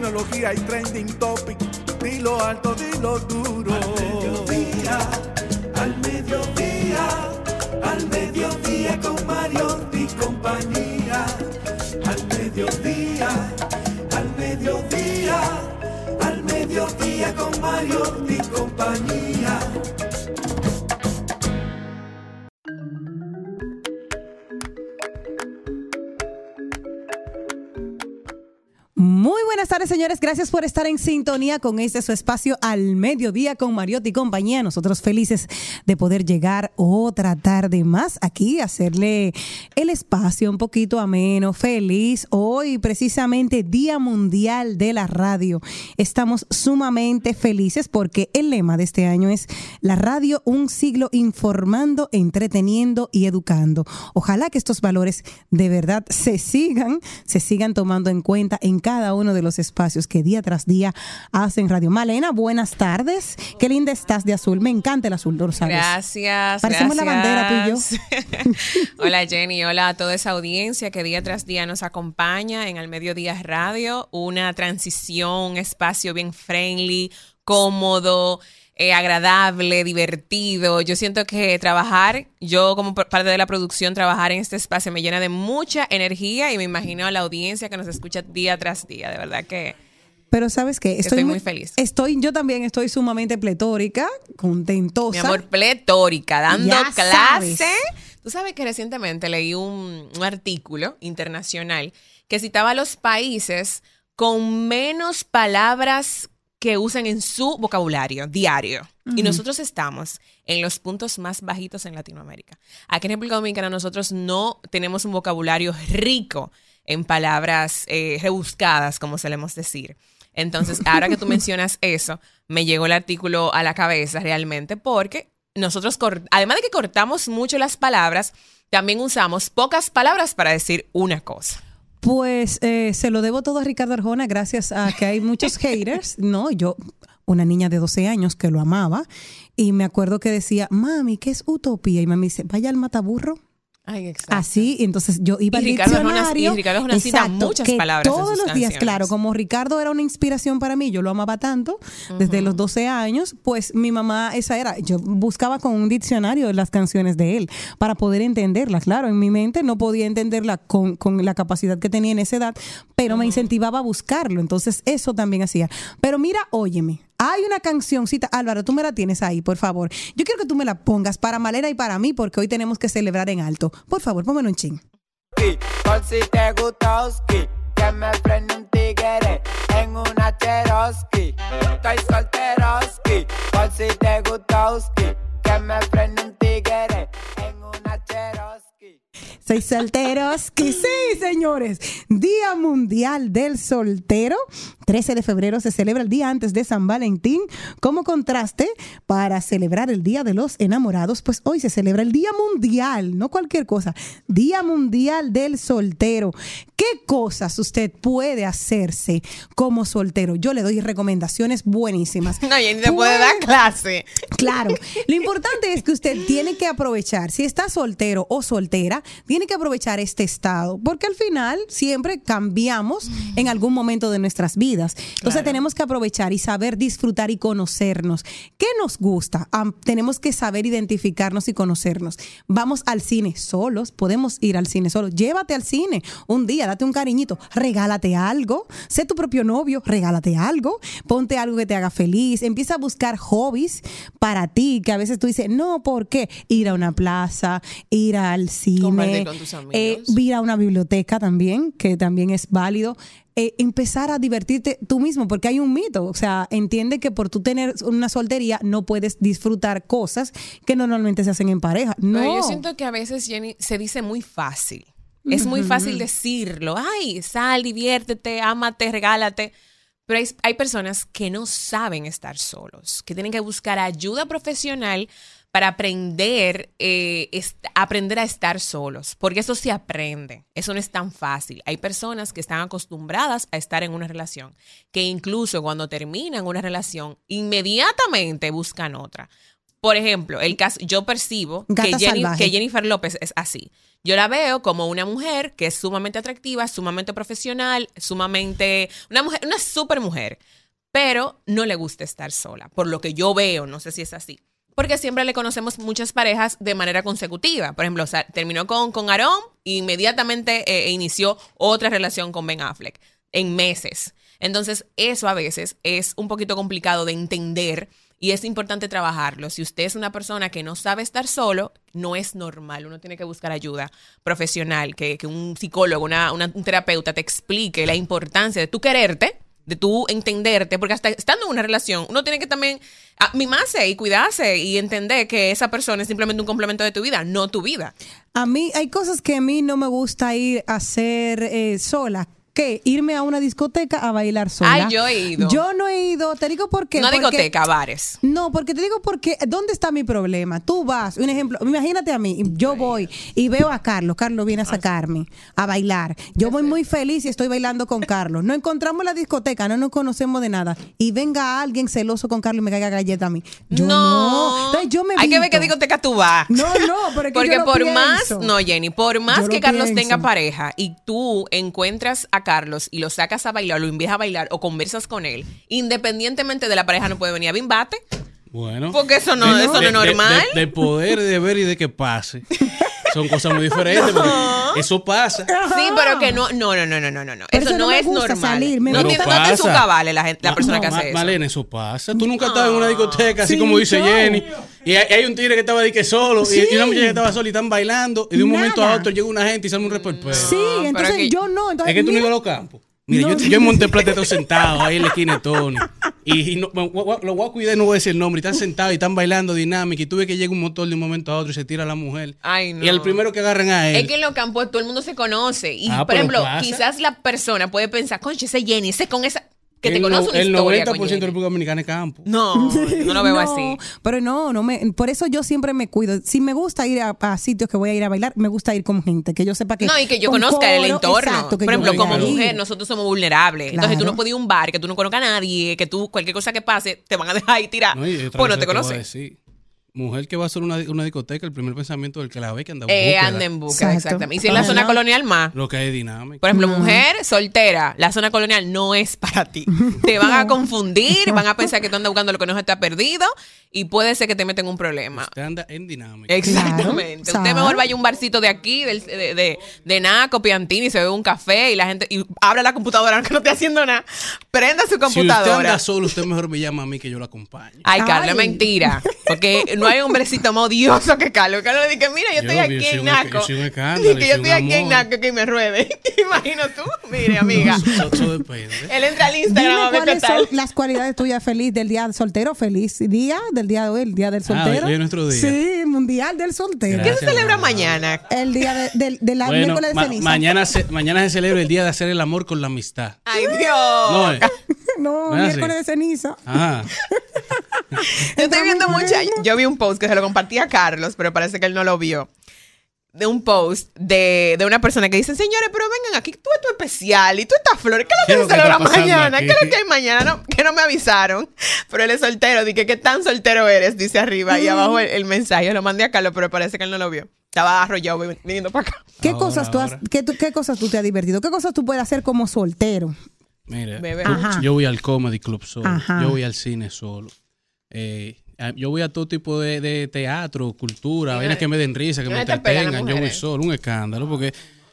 tecnología y trending topic. Dilo alto, dilo duro. Al mediodía, al mediodía, al mediodía con Mario y compañía. Al mediodía, al mediodía, al mediodía con Mario y compañía. Muy buenas tardes, señores. Gracias por estar en sintonía con este su espacio al mediodía con Mariotti y compañía. Nosotros felices de poder llegar otra tarde más aquí, hacerle el espacio un poquito ameno, feliz. Hoy, precisamente, Día Mundial de la Radio. Estamos sumamente felices porque el lema de este año es la radio, un siglo informando, entreteniendo y educando. Ojalá que estos valores de verdad se sigan, se sigan tomando en cuenta en cada uno de los espacios que día tras día hacen Radio. Malena, buenas tardes. Qué linda estás de azul. Me encanta el azul, ¿lo sabes? Gracias. Parecemos gracias. la bandera tú y yo. hola Jenny, hola a toda esa audiencia que día tras día nos acompaña en Al Mediodía Radio. Una transición, un espacio bien friendly, cómodo. Eh, agradable, divertido. Yo siento que trabajar, yo como parte de la producción, trabajar en este espacio me llena de mucha energía y me imagino a la audiencia que nos escucha día tras día. De verdad que Pero sabes qué, estoy, muy feliz. Estoy, yo también estoy sumamente pletórica, contentosa. Mi amor, pletórica, dando Ya clase. sabes. Tú sabes que recientemente leí un, un artículo internacional que citaba a los países con menos palabras que usan en su vocabulario diario. Y nosotros estamos en los puntos más bajitos en Latinoamérica. Aquí en República Dominicana nosotros no tenemos un vocabulario rico en palabras eh, rebuscadas, como solemos decir. Entonces, ahora que tú mencionas eso, me llegó el artículo a la cabeza realmente porque nosotros, además de que cortamos mucho las palabras, también usamos pocas palabras para decir una cosa. Pues eh, se lo debo todo a Ricardo Arjona, gracias a que hay muchos haters. No, yo, una niña de 12 años que lo amaba, y me acuerdo que decía, mami, ¿qué es utopía? Y mami dice, vaya al mataburro. Ay, exacto. Así, entonces yo iba Y al Ricardo y Ricardo Arjona cita muchas que palabras Todos los días, claro, como Ricardo era una inspiración para mí, yo lo amaba tanto desde los 12 años, pues mi mamá, esa era, yo buscaba con un diccionario las canciones de él para poder entenderlas. Claro, en mi mente no podía entenderla con, con la capacidad que tenía en esa edad, pero me incentivaba a buscarlo. Entonces, eso también hacía. Pero mira, óyeme. Hay una cancioncita, Álvaro, tú me la tienes ahí, por favor. Yo quiero que tú me la pongas para Malena y para mí, porque hoy tenemos que celebrar en alto. Por favor, pónmelo un ching. Ski, Por si te gusta Oski, que me frene un tigre en una Cherokee. Estoy solteroski, por si te gusta Oski, que me frene un tigre en una Cherokee. Seis solteros, que sí, señores. Día Mundial del Soltero. 13 de febrero se celebra el día antes de San Valentín. Como contraste, para celebrar el Día de los Enamorados, pues hoy se celebra el Día Mundial, no cualquier cosa, Día Mundial del Soltero. ¿Qué cosas usted puede hacerse como soltero? Yo le doy recomendaciones buenísimas. No, Jenny te puede dar clase. Claro, lo importante es que usted tiene que aprovechar, si está soltero o soltera, tiene que aprovechar este estado, porque al final siempre cambiamos en algún momento de nuestras vidas. Entonces tenemos que aprovechar y saber disfrutar y conocernos. ¿Qué nos gusta? Tenemos que saber identificarnos y conocernos. Vamos al cine solos, podemos ir al cine solos. Llévate al cine un día, date un cariñito, regálate algo, sé tu propio novio, regálate algo, ponte algo que te haga feliz, empieza a buscar hobbies para ti, que a veces tú dices, no, ¿por qué? Ir a una plaza, ir al cine, con tus eh, ir a una biblioteca también, que también es válido. Eh, empezar a divertirte tú mismo, porque hay un mito. O sea, entiende que por tú tener una soltería no puedes disfrutar cosas que no normalmente se hacen en pareja. No. No, yo siento que a veces, Jenny, se dice muy fácil. Es muy fácil decirlo. Ay, sal, diviértete, ámate, regálate. Pero hay, hay personas que no saben estar solos, que tienen que buscar ayuda profesional para aprender, eh, aprender a estar solos, porque eso se aprende, eso no es tan fácil. Hay personas que están acostumbradas a estar en una relación, que incluso cuando terminan una relación, inmediatamente buscan otra. Por ejemplo, el caso, yo percibo que, Jenny- que Jennifer López es así. Yo la veo como una mujer que es sumamente atractiva, sumamente profesional, sumamente. Una mujer, una super mujer. Pero no le gusta estar sola. Por lo que yo veo, no sé si es así. Porque siempre le conocemos muchas parejas de manera consecutiva. Por ejemplo, terminó con, con Aaron e inmediatamente eh, inició otra relación con Ben Affleck en meses. Entonces, eso a veces es un poquito complicado de entender y es importante trabajarlo. Si usted es una persona que no sabe estar solo, no es normal. Uno tiene que buscar ayuda profesional, que, que un psicólogo, una, una- un terapeuta te explique la importancia de tú quererte, de tú entenderte, porque hasta estando en una relación, uno tiene que también ah, mimarse y cuidarse y entender que esa persona es simplemente un complemento de tu vida, no tu vida. A mí hay cosas que a mí no me gusta ir a hacer eh, sola. ¿Qué? Irme a una discoteca a bailar sola. Ay, yo he ido. Yo no he ido. Te digo por qué. Una Porque- discoteca, bares. No, porque te digo porque, ¿dónde está mi problema? Tú vas, un ejemplo, imagínate a mí, yo voy y veo a Carlos, Carlos viene a sacarme a bailar. Yo voy muy feliz y estoy bailando con Carlos. No encontramos la discoteca, no nos conocemos de nada. Y venga alguien celoso con Carlos y me caiga galleta a mí. Yo no. Entonces yo me Hay que ver qué discoteca tú vas. No, no, que Porque yo lo por más, no, Jenny, por más Yo que lo Carlos pienso. tenga pareja y tú encuentras a Carlos y lo sacas a bailar, lo invitas a bailar o conversas con él, independientemente de la pareja, no puede venir a bimbate. Bueno. Porque eso no- De- eso no es de- normal. De, de poder, de ver y de que pase. Son cosas muy diferentes. porque eso pasa. Sí, pero que no, no, no, no, no, no, no, Eso, no es normal. salir, me no, tiene- no está en su cabales la, gente, la persona no, que Ma- hace eso. Malena, eso pasa. Tú nunca estabas en una discoteca, así Sí, como dice. Jenny. Y hay, hay un tigre que estaba de que solo. y- Sí. Y, una muchacha que estaba sola y están bailando. Y de un momento a otro llega una gente y sale un reperpero. Sí, entonces es que- yo no. Entonces, Es que tú no ibas a los campos. Mira, No. yo, yo en Monteplata estoy sentado ahí en la esquina de Tony. Y, y no, lo voy a cuidar, no voy a decir el nombre. Y están sentados y están bailando dinámica. Y tú ves que llega un motor de un momento a otro y se tira a la mujer. Ay, no. Y el primero que agarran a él. Es que en los campos todo el mundo se conoce. Y, Ah, por ejemplo, pasa. quizás la persona puede pensar, conche, ese Jenny, ese con esa. Que te el, conoce no- una el historia. 90% con de. República Dominicana es campo. No, no lo veo así. Pero no, no me, por eso yo siempre me cuido. Si me gusta ir a, a sitios que voy a ir a bailar, me gusta ir con gente, que yo sepa que. No, y que yo con conozca el coro, entorno. exacto, que Por ejemplo, como mujer, nosotros somos vulnerables. Entonces tú Claro. no puedes ir a un bar que tú no conozcas a nadie, que tú, cualquier cosa que pase, te van a dejar ahí tirar. No, Pues no te a conoces. Mujer que va a hacer una, una discoteca, el primer pensamiento del que la ve que anda en Eh, anda en busca, Exacto. exactamente. Y si en la zona colonial más. Lo que hay dinámico. Por ejemplo, mujer soltera, la zona colonial no es para ti. Te van a confundir, van a pensar que tú andas buscando lo que no está perdido y puede ser que te meten un problema. Usted anda en dinámica. Exactamente. Claro, Usted mejor vaya a un barcito de aquí, del- de, de, de Naco, Piantini, y se bebe un café y la gente y abre la computadora aunque no esté haciendo nada. Prenda su Si usted computadora. anda solo, usted mejor me llama a mí que yo lo acompañe. Ay, es mentira. Porque no hay hombrecito más odioso que Carlos. Carlos le dice, mira, yo estoy Yo, aquí yo soy en un- Naco. yo soy un escándalo, que yo estoy aquí en. Naco que me ruede. Imagino tú. Mire, amiga. Eso, depende. Él entra al Dime Instagram a ver qué cuáles tal. son las cualidades tuyas feliz del día del soltero. Feliz día del día de hoy, el día del Ah, soltero. hoy es nuestro día. Sí, mundial del soltero. ¿Qué se celebra mamá. mañana? El día de, del del Bueno, miércoles de ma- ceniza. mañana, se, mañana se celebra el día de hacer el amor con la amistad. Ay, Dios. No, eh. No, No es miércoles así. de ceniza. Ajá. Yo estoy viendo mucha. Yo vi un post que se lo compartí a Carlos, pero parece que él no lo vio. De un post de, de una persona que dice: Señores, pero vengan aquí, tú es tu especial y tú estás flores. ¿Qué ¿Qué es lo lo que se pasando mañana? aquí? ¿Qué es lo que hay mañana? No, que no me avisaron. Pero él es soltero. Dije: ¿Qué tan soltero eres? Dice arriba y abajo el, el mensaje. Lo mandé a Carlos, pero parece que él no lo vio. Estaba arrollado vi- viniendo para acá. ¿Qué, Ahora, cosas tú has- qué, tú- ¿Qué cosas tú te has divertido? ¿Qué cosas tú puedes hacer como soltero? Ajá. yo voy al comedy club solo. Ajá. Yo voy al cine solo. Eh, yo voy a todo tipo de, de teatro, cultura, vainas que me den risa, que me entretengan. Yo voy solo, un escándalo, porque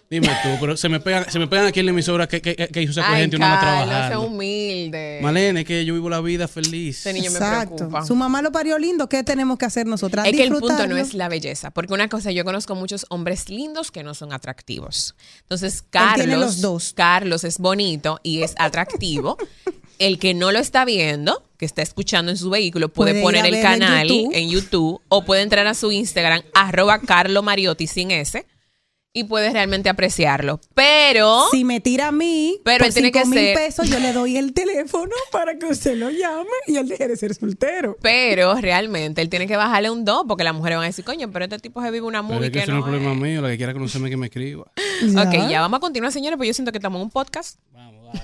dime tú, pero se me pegan, se me pegan aquí en la emisora que, que, que hizo esa gente y uno Carlos, es trabajando. humilde. Malene, que yo vivo la vida feliz. Ese niño me Exacto. preocupa. Su mamá lo parió lindo. ¿Qué tenemos que hacer nosotras? Es que el punto no es la belleza, porque una cosa, yo conozco muchos hombres lindos que no son atractivos. Entonces, Carlos, tiene los dos. Carlos es bonito y es atractivo. el que no lo está viendo, que está escuchando en su vehículo, puede, Puede poner el verlo en canal YouTube. en YouTube o puede entrar a su Instagram, arroba Carlo Mariotti sin S, y puede realmente apreciarlo. Pero Si me tira a mí, Pero por él tiene que ser- pesos, yo le doy el teléfono para que usted lo llame y él deje de ser soltero. pero realmente él tiene que bajarle un 2 porque las mujeres van a decir, coño, pero este tipo se vive una Pero movie es que que eso no es problema es". mío, la que quiera conocerme que me escriba. Ok, ya vamos a continuar, señores, pues yo siento que estamos en un podcast. Vamos, vamos.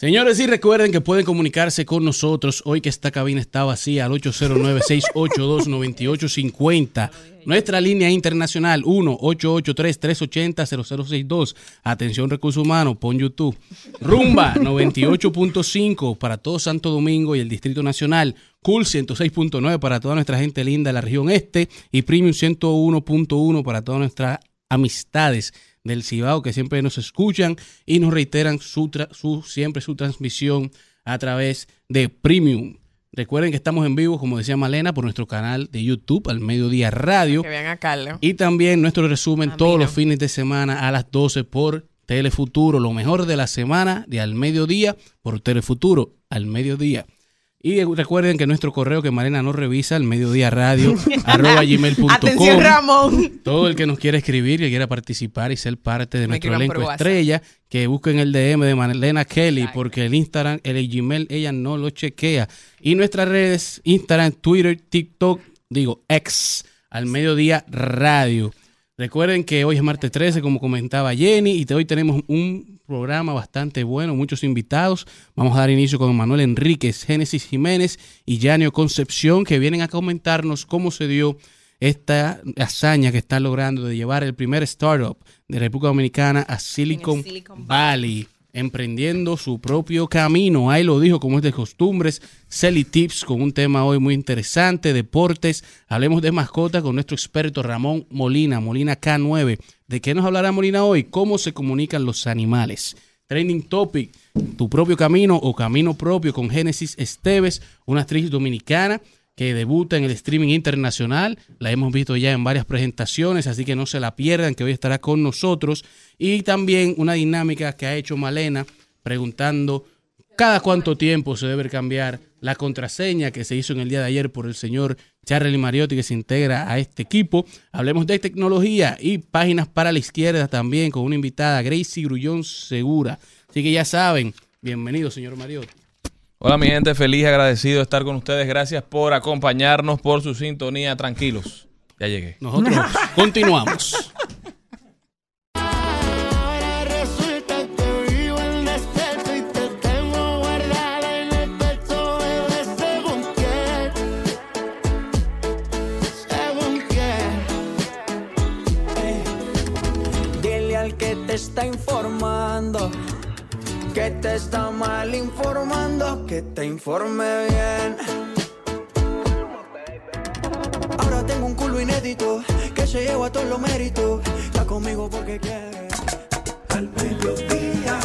Señores, y recuerden que pueden comunicarse con nosotros hoy que esta cabina está vacía al 809-682-9850. Nuestra línea internacional 1-883-380-0062. Atención Recursos Humanos, pon YouTube. Rumba 98.5 para todo Santo Domingo y el Distrito Nacional. Cool 106.9 para toda nuestra gente linda de la región este. Y Premium 101.1 para todas nuestras amistades del Cibao que siempre nos escuchan y nos reiteran su, tra- su siempre su transmisión a través de Premium. Recuerden que estamos en vivo, como decía Malena, por nuestro canal de YouTube al Mediodía Radio Que vean a Carlos. y también nuestro resumen A todos no. los fines de semana a las 12 por Telefuturo, lo mejor de la semana de al mediodía por Telefuturo al mediodía. Y recuerden que nuestro correo que Malena no revisa, al mediodía radio, arroba gmail.com. Atención, Ramón. Todo el que nos quiera escribir, que quiera participar y ser parte de Me nuestro elenco estrella, que busquen el DM de Marlena Kelly, Exacto. porque el Instagram, el Gmail, ella no lo chequea. Y nuestras redes, Instagram, Twitter, TikTok, digo, ex, al mediodía radio. Recuerden que hoy es martes 13, como comentaba Jenny, y hoy tenemos un programa bastante bueno, muchos invitados. Vamos a dar inicio con Manuel Enríquez, Génesis Jiménez y Yanio Concepción, que vienen a comentarnos cómo se dio esta hazaña que están logrando de llevar el primer startup de República Dominicana a Silicon, Silicon Valley, emprendiendo su propio camino. Ahí lo dijo, como es de costumbres, Selly Tips con un tema hoy muy interesante, deportes. Hablemos de mascotas con nuestro experto Ramón Molina, Molina K9. ¿De qué nos hablará Molina hoy? ¿Cómo se comunican los animales? Training Topic, tu propio camino o camino propio con Génesis Esteves, una actriz dominicana que debuta en el streaming internacional. La hemos visto ya en varias presentaciones, así que no se la pierdan, que hoy estará con nosotros. Y también una dinámica que ha hecho Malena preguntando cada cuánto tiempo se debe cambiar la contraseña que se hizo en el día de ayer por el señor Charlie Mariotti que se integra a este equipo. Hablemos de tecnología y páginas para la izquierda también con una invitada, Gracie Grullón Segura. Así que ya saben, bienvenido señor Mariotti. Hola mi gente, feliz y agradecido de estar con ustedes. Gracias por acompañarnos, por su sintonía. Tranquilos, ya llegué. Nosotros continuamos. Ahora resulta que vivo en desierto y te tengo guardada en el pecho, bebé, según quién, según quién. Dile al que te está informando que te está mal informando, que te informe bien. Ahora tengo un culo inédito que se lleva todos los méritos. Está conmigo porque quiere. Al mediodía,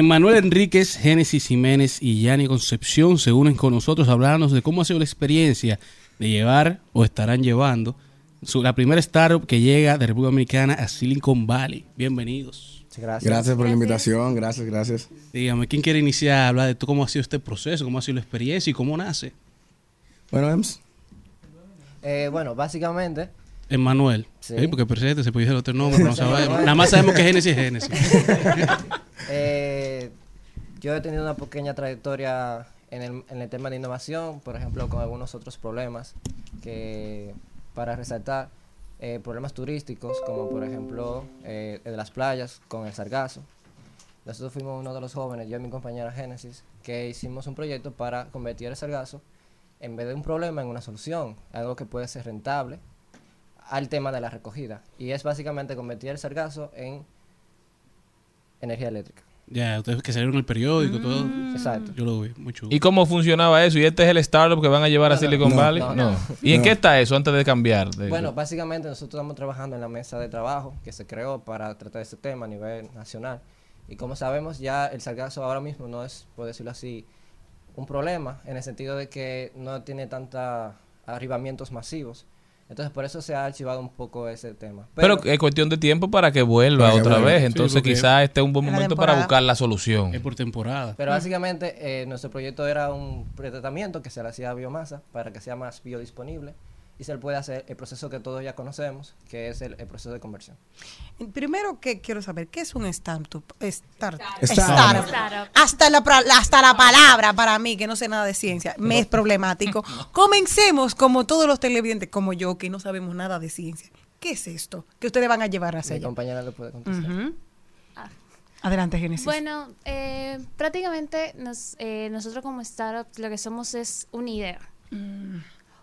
Emanuel Enríquez, Génesis Jiménez y Yanni Concepción se unen con nosotros a hablarnos de cómo ha sido la experiencia de llevar o estarán llevando su- la primera startup que llega de República Dominicana a Silicon Valley. Bienvenidos. Gracias. Gracias por la invitación, gracias, gracias. Dígame, ¿quién quiere iniciar a hablar de tú, cómo ha sido este proceso, cómo ha sido la experiencia y cómo nace? Bueno, Ems, Eh, bueno, básicamente, Emanuel. Sí. Sí, porque presente se puede decir el otro nombre, pero no sabemos. Nada más sabemos que es Génesis es Génesis. eh, yo he tenido una pequeña trayectoria en el, en el tema de innovación, por ejemplo, con algunos otros problemas que, para resaltar, eh, problemas turísticos, como por ejemplo eh, el de las playas con el sargazo. Nosotros fuimos uno de los jóvenes, yo y mi compañera Génesis, que hicimos un proyecto para convertir el sargazo, en vez de un problema, en una solución, algo que puede ser rentable al tema de la recogida. Y es básicamente convertir el sargazo en energía eléctrica. Ya, ustedes que salieron en el periódico, todo. Exacto. Yo lo vi, muy chulo. ¿Y cómo funcionaba eso? ¿Y este es el startup que van a llevar a No, Silicon no, Valley? no, No. no. ¿Y en qué está eso antes de cambiar? De- Bueno, básicamente nosotros estamos trabajando en la mesa de trabajo que se creó para tratar este tema a nivel nacional. Y como sabemos, ya el sargazo ahora mismo no es, por decirlo así, un problema, en el sentido de que no tiene tantos arribamientos masivos. Entonces, por eso se ha archivado un poco ese tema. Pero es cuestión de tiempo para que vuelva Para que otra vuelva. vez. Entonces quizás este es un buen momento para buscar la solución. Es por temporada. Pero básicamente eh, nuestro proyecto era un pretratamiento que se le hacía a biomasa para que sea más biodisponible y se le puede hacer el proceso que todos ya conocemos, que es el, el proceso de conversión. Primero que quiero saber, ¿qué es un startup? Start- Startup. startup. Hasta, la, hasta la palabra para mí, que no sé nada de ciencia, me es problemático. Comencemos como todos los televidentes, como yo, que no sabemos nada de ciencia. ¿Qué es esto que ustedes van a llevar a Mi hacer? compañera le puede contestar. Ah. Adelante, Génesis. Bueno, eh, prácticamente nos- eh, nosotros como startup lo que somos es una idea.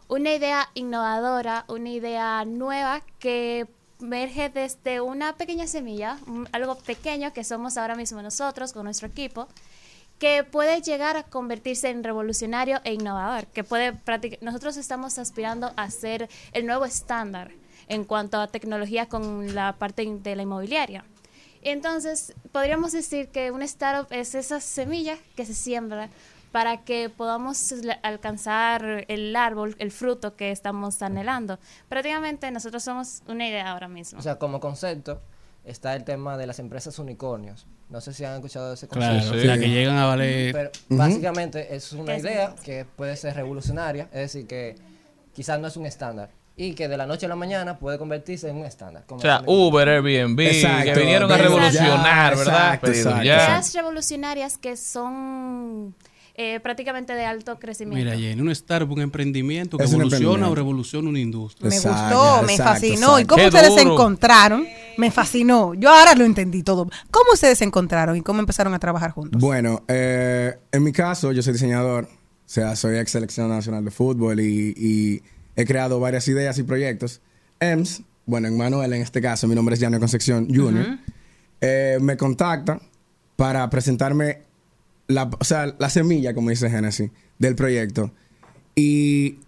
Una idea innovadora, una idea nueva que emerge desde una pequeña semilla, un- algo pequeño que somos ahora mismo nosotros con nuestro equipo, que puede llegar a convertirse en revolucionario e innovador, que puede nosotros estamos aspirando a ser el nuevo estándar en cuanto a tecnología con la parte de la inmobiliaria. Entonces, podríamos decir que una startup es esa semilla que se siembra para que podamos alcanzar el árbol, el fruto que estamos anhelando. Prácticamente nosotros somos una idea ahora mismo. O sea, como concepto está el tema de las empresas unicornios. No sé si han escuchado de ese Claro, concepto. Sí. la que llegan a valer. Pero básicamente es una ¿Qué es idea que puede ser revolucionaria, es decir, que quizás no es un estándar y que de la noche a la mañana puede convertirse en un estándar. como O sea, se- Uber, Airbnb, Exacto. que vinieron a revolucionar, ya, ¿verdad? exacto, Pedido exacto. ya. Ideas revolucionarias que son eh, prácticamente de alto crecimiento. Mira, Jenny, un startup, un emprendimiento que Es evoluciona o revoluciona una industria. me Exacto, gustó, me exacto, fascinó. ¿Y cómo Qué ustedes se encontraron? Me fascinó. Yo ahora lo entendí todo. ¿Cómo ustedes se encontraron y cómo empezaron a trabajar juntos? Bueno, eh, en mi caso, yo soy diseñador, o sea, soy ex seleccionado nacional de fútbol y, y he creado varias ideas y proyectos. EMS, bueno, en Manuel, en este caso, mi nombre es Janio Concepción Jr., eh, me contacta para presentarme la, o sea, la semilla, como dice Genesis, del proyecto. Y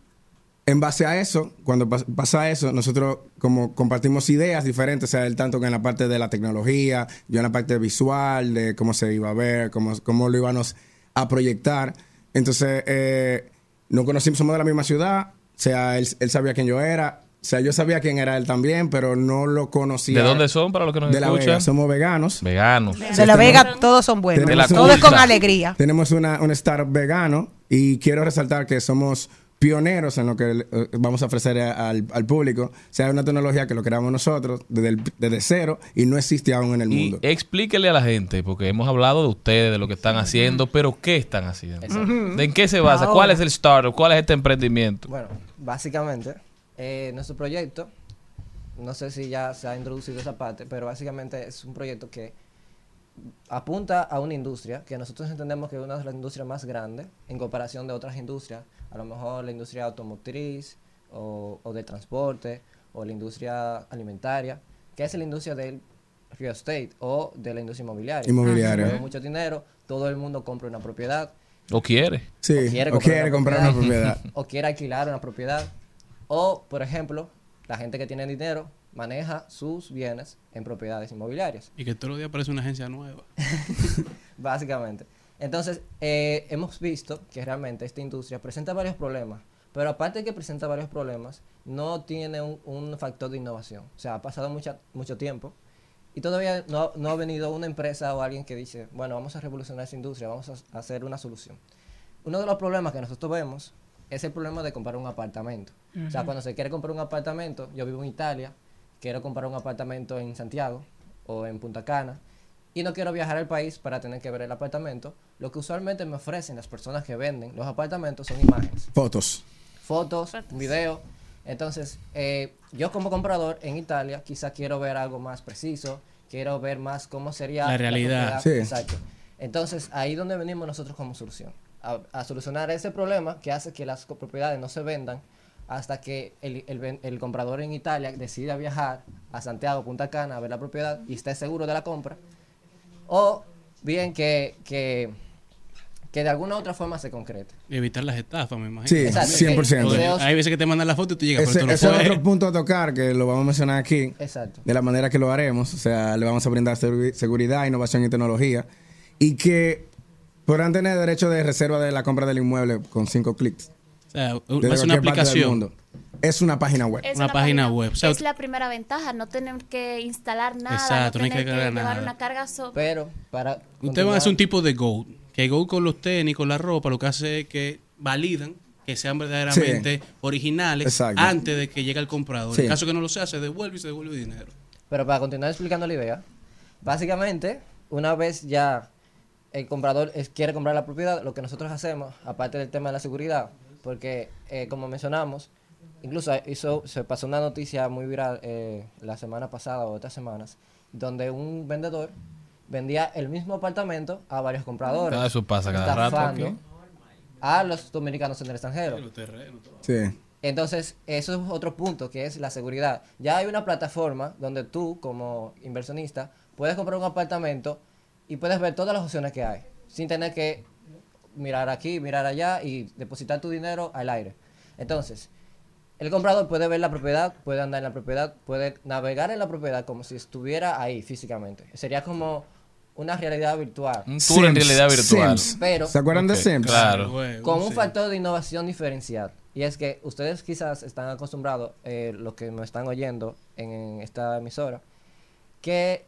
en base a eso, cuando pas- pasa eso, nosotros como compartimos ideas diferentes, o sea, él tanto que en la parte de la tecnología, yo en la parte visual, de cómo se iba a ver, cómo, cómo lo íbamos a proyectar. Entonces, eh, nos conocimos, somos de la misma ciudad, o sea, él, él sabía quién yo era, sea, yo sabía quién era él también, pero no lo conocía. ¿De dónde son para los que nos De La escuchan? Vega. Somos veganos. Veganos. De La Vega todos son buenos. Tenemos Todo es con alegría. Tenemos una, un startup vegano y quiero resaltar que somos pioneros en lo que eh, vamos a ofrecer al, al público. O sea, una tecnología que lo creamos nosotros desde, el- desde cero y no existe aún en el Y mundo. explíquele a la gente, porque hemos hablado de ustedes, de lo que están haciendo, pero ¿qué están haciendo? Exacto. ¿De en qué se basa? ¿Cuál es el startup? ¿Cuál es este emprendimiento? Bueno, básicamente, eh, nuestro proyecto, no sé si ya se ha introducido esa parte, pero básicamente es un proyecto que apunta a una industria que nosotros entendemos que es una de las industrias más grandes en comparación de otras industrias, a lo mejor la industria automotriz o, o de transporte o la industria alimentaria, que es la industria del real estate o de la industria inmobiliaria. Inmobiliaria. Mucho dinero, todo el mundo compra una propiedad, ¿O quiere? Sí, o quiere o comprar, quiere una, comprar propiedad, una propiedad. o quiere alquilar una propiedad o por ejemplo la gente que tiene dinero maneja sus bienes en propiedades inmobiliarias. Y que todos los días aparece una agencia nueva. básicamente. Entonces eh, hemos visto que realmente esta industria presenta varios problemas pero aparte de que presenta varios problemas no tiene un, un factor de innovación. O sea ha pasado mucha, mucho tiempo y todavía no, no ha venido una empresa o alguien que dice bueno vamos a revolucionar esa industria vamos a- a hacer una solución uno de los problemas que nosotros vemos es el problema de comprar un apartamento. O sea, cuando se quiere comprar un apartamento, yo vivo en Italia, quiero comprar un apartamento en Santiago o en Punta Cana y no quiero viajar al país para tener que ver el apartamento, lo que usualmente me ofrecen las personas que venden los apartamentos son imágenes, Fotos. fotos, un video. Entonces, eh, yo como comprador en Italia quizá quiero ver algo más preciso, quiero ver más cómo sería La realidad. Sí. Exacto. Entonces, ahí donde venimos nosotros como solución. A, a solucionar ese problema que hace que las propiedades no se vendan hasta que el, el ven- el comprador en Italia decida viajar a Santiago, Punta Cana, a ver la propiedad y esté seguro de la compra. O bien que, que, que de alguna u otra forma se concrete. Y evitar las estafas, me imagino. Sí, Exacto. 100%. Porque Videos- hay veces que te mandan la foto y tú llegas, Ese, pero tú no ese es otro punto a tocar que lo vamos a mencionar aquí. Exacto. De la manera que lo haremos. O sea, le vamos a brindar seguri- seguridad, innovación y tecnología. Y que podrán tener derecho de reserva de la compra del inmueble con cinco clics. O sea, es una aplicación. Es una página web. Es Una página web. O sea, es la primera ventaja, no tener que instalar nada, Exacto, no hay no tener que que, cargar llevar nada. una carga so- Pero para... Usted va a hacer un tipo de Go. Que Go con los tenis, con la ropa, lo que hace es que validan que sean verdaderamente originales Exacto. antes de que llegue el comprador. Sí. En caso que no lo sea, se devuelve y se devuelve dinero. Pero para continuar explicando la idea, básicamente, una vez ya el comprador es- quiere comprar la propiedad, lo que nosotros hacemos, aparte del tema de la seguridad, porque eh, como mencionamos, incluso hizo, se pasó una noticia muy viral eh, la semana pasada o otras semanas, donde un vendedor vendía el mismo apartamento a varios compradores. Ah, eso pasa cada rato. A los dominicanos en el extranjero. Sí. Entonces, eso es otro punto, que es la seguridad. Ya hay una plataforma donde tú, como inversionista, puedes comprar un apartamento y puedes ver todas las opciones que hay, sin tener que mirar aquí, mirar allá y depositar tu dinero al aire. Entonces, el comprador puede ver la propiedad, puede andar en la propiedad, puede navegar en la propiedad como si estuviera ahí físicamente. Sería como una realidad virtual. Un tour en realidad virtual. Sims. Pero- ¿Se acuerdan Ok, de Sims? Claro. Con un factor de innovación diferencial. Y es que ustedes quizás están acostumbrados, eh, los que nos están oyendo en, en esta emisora, que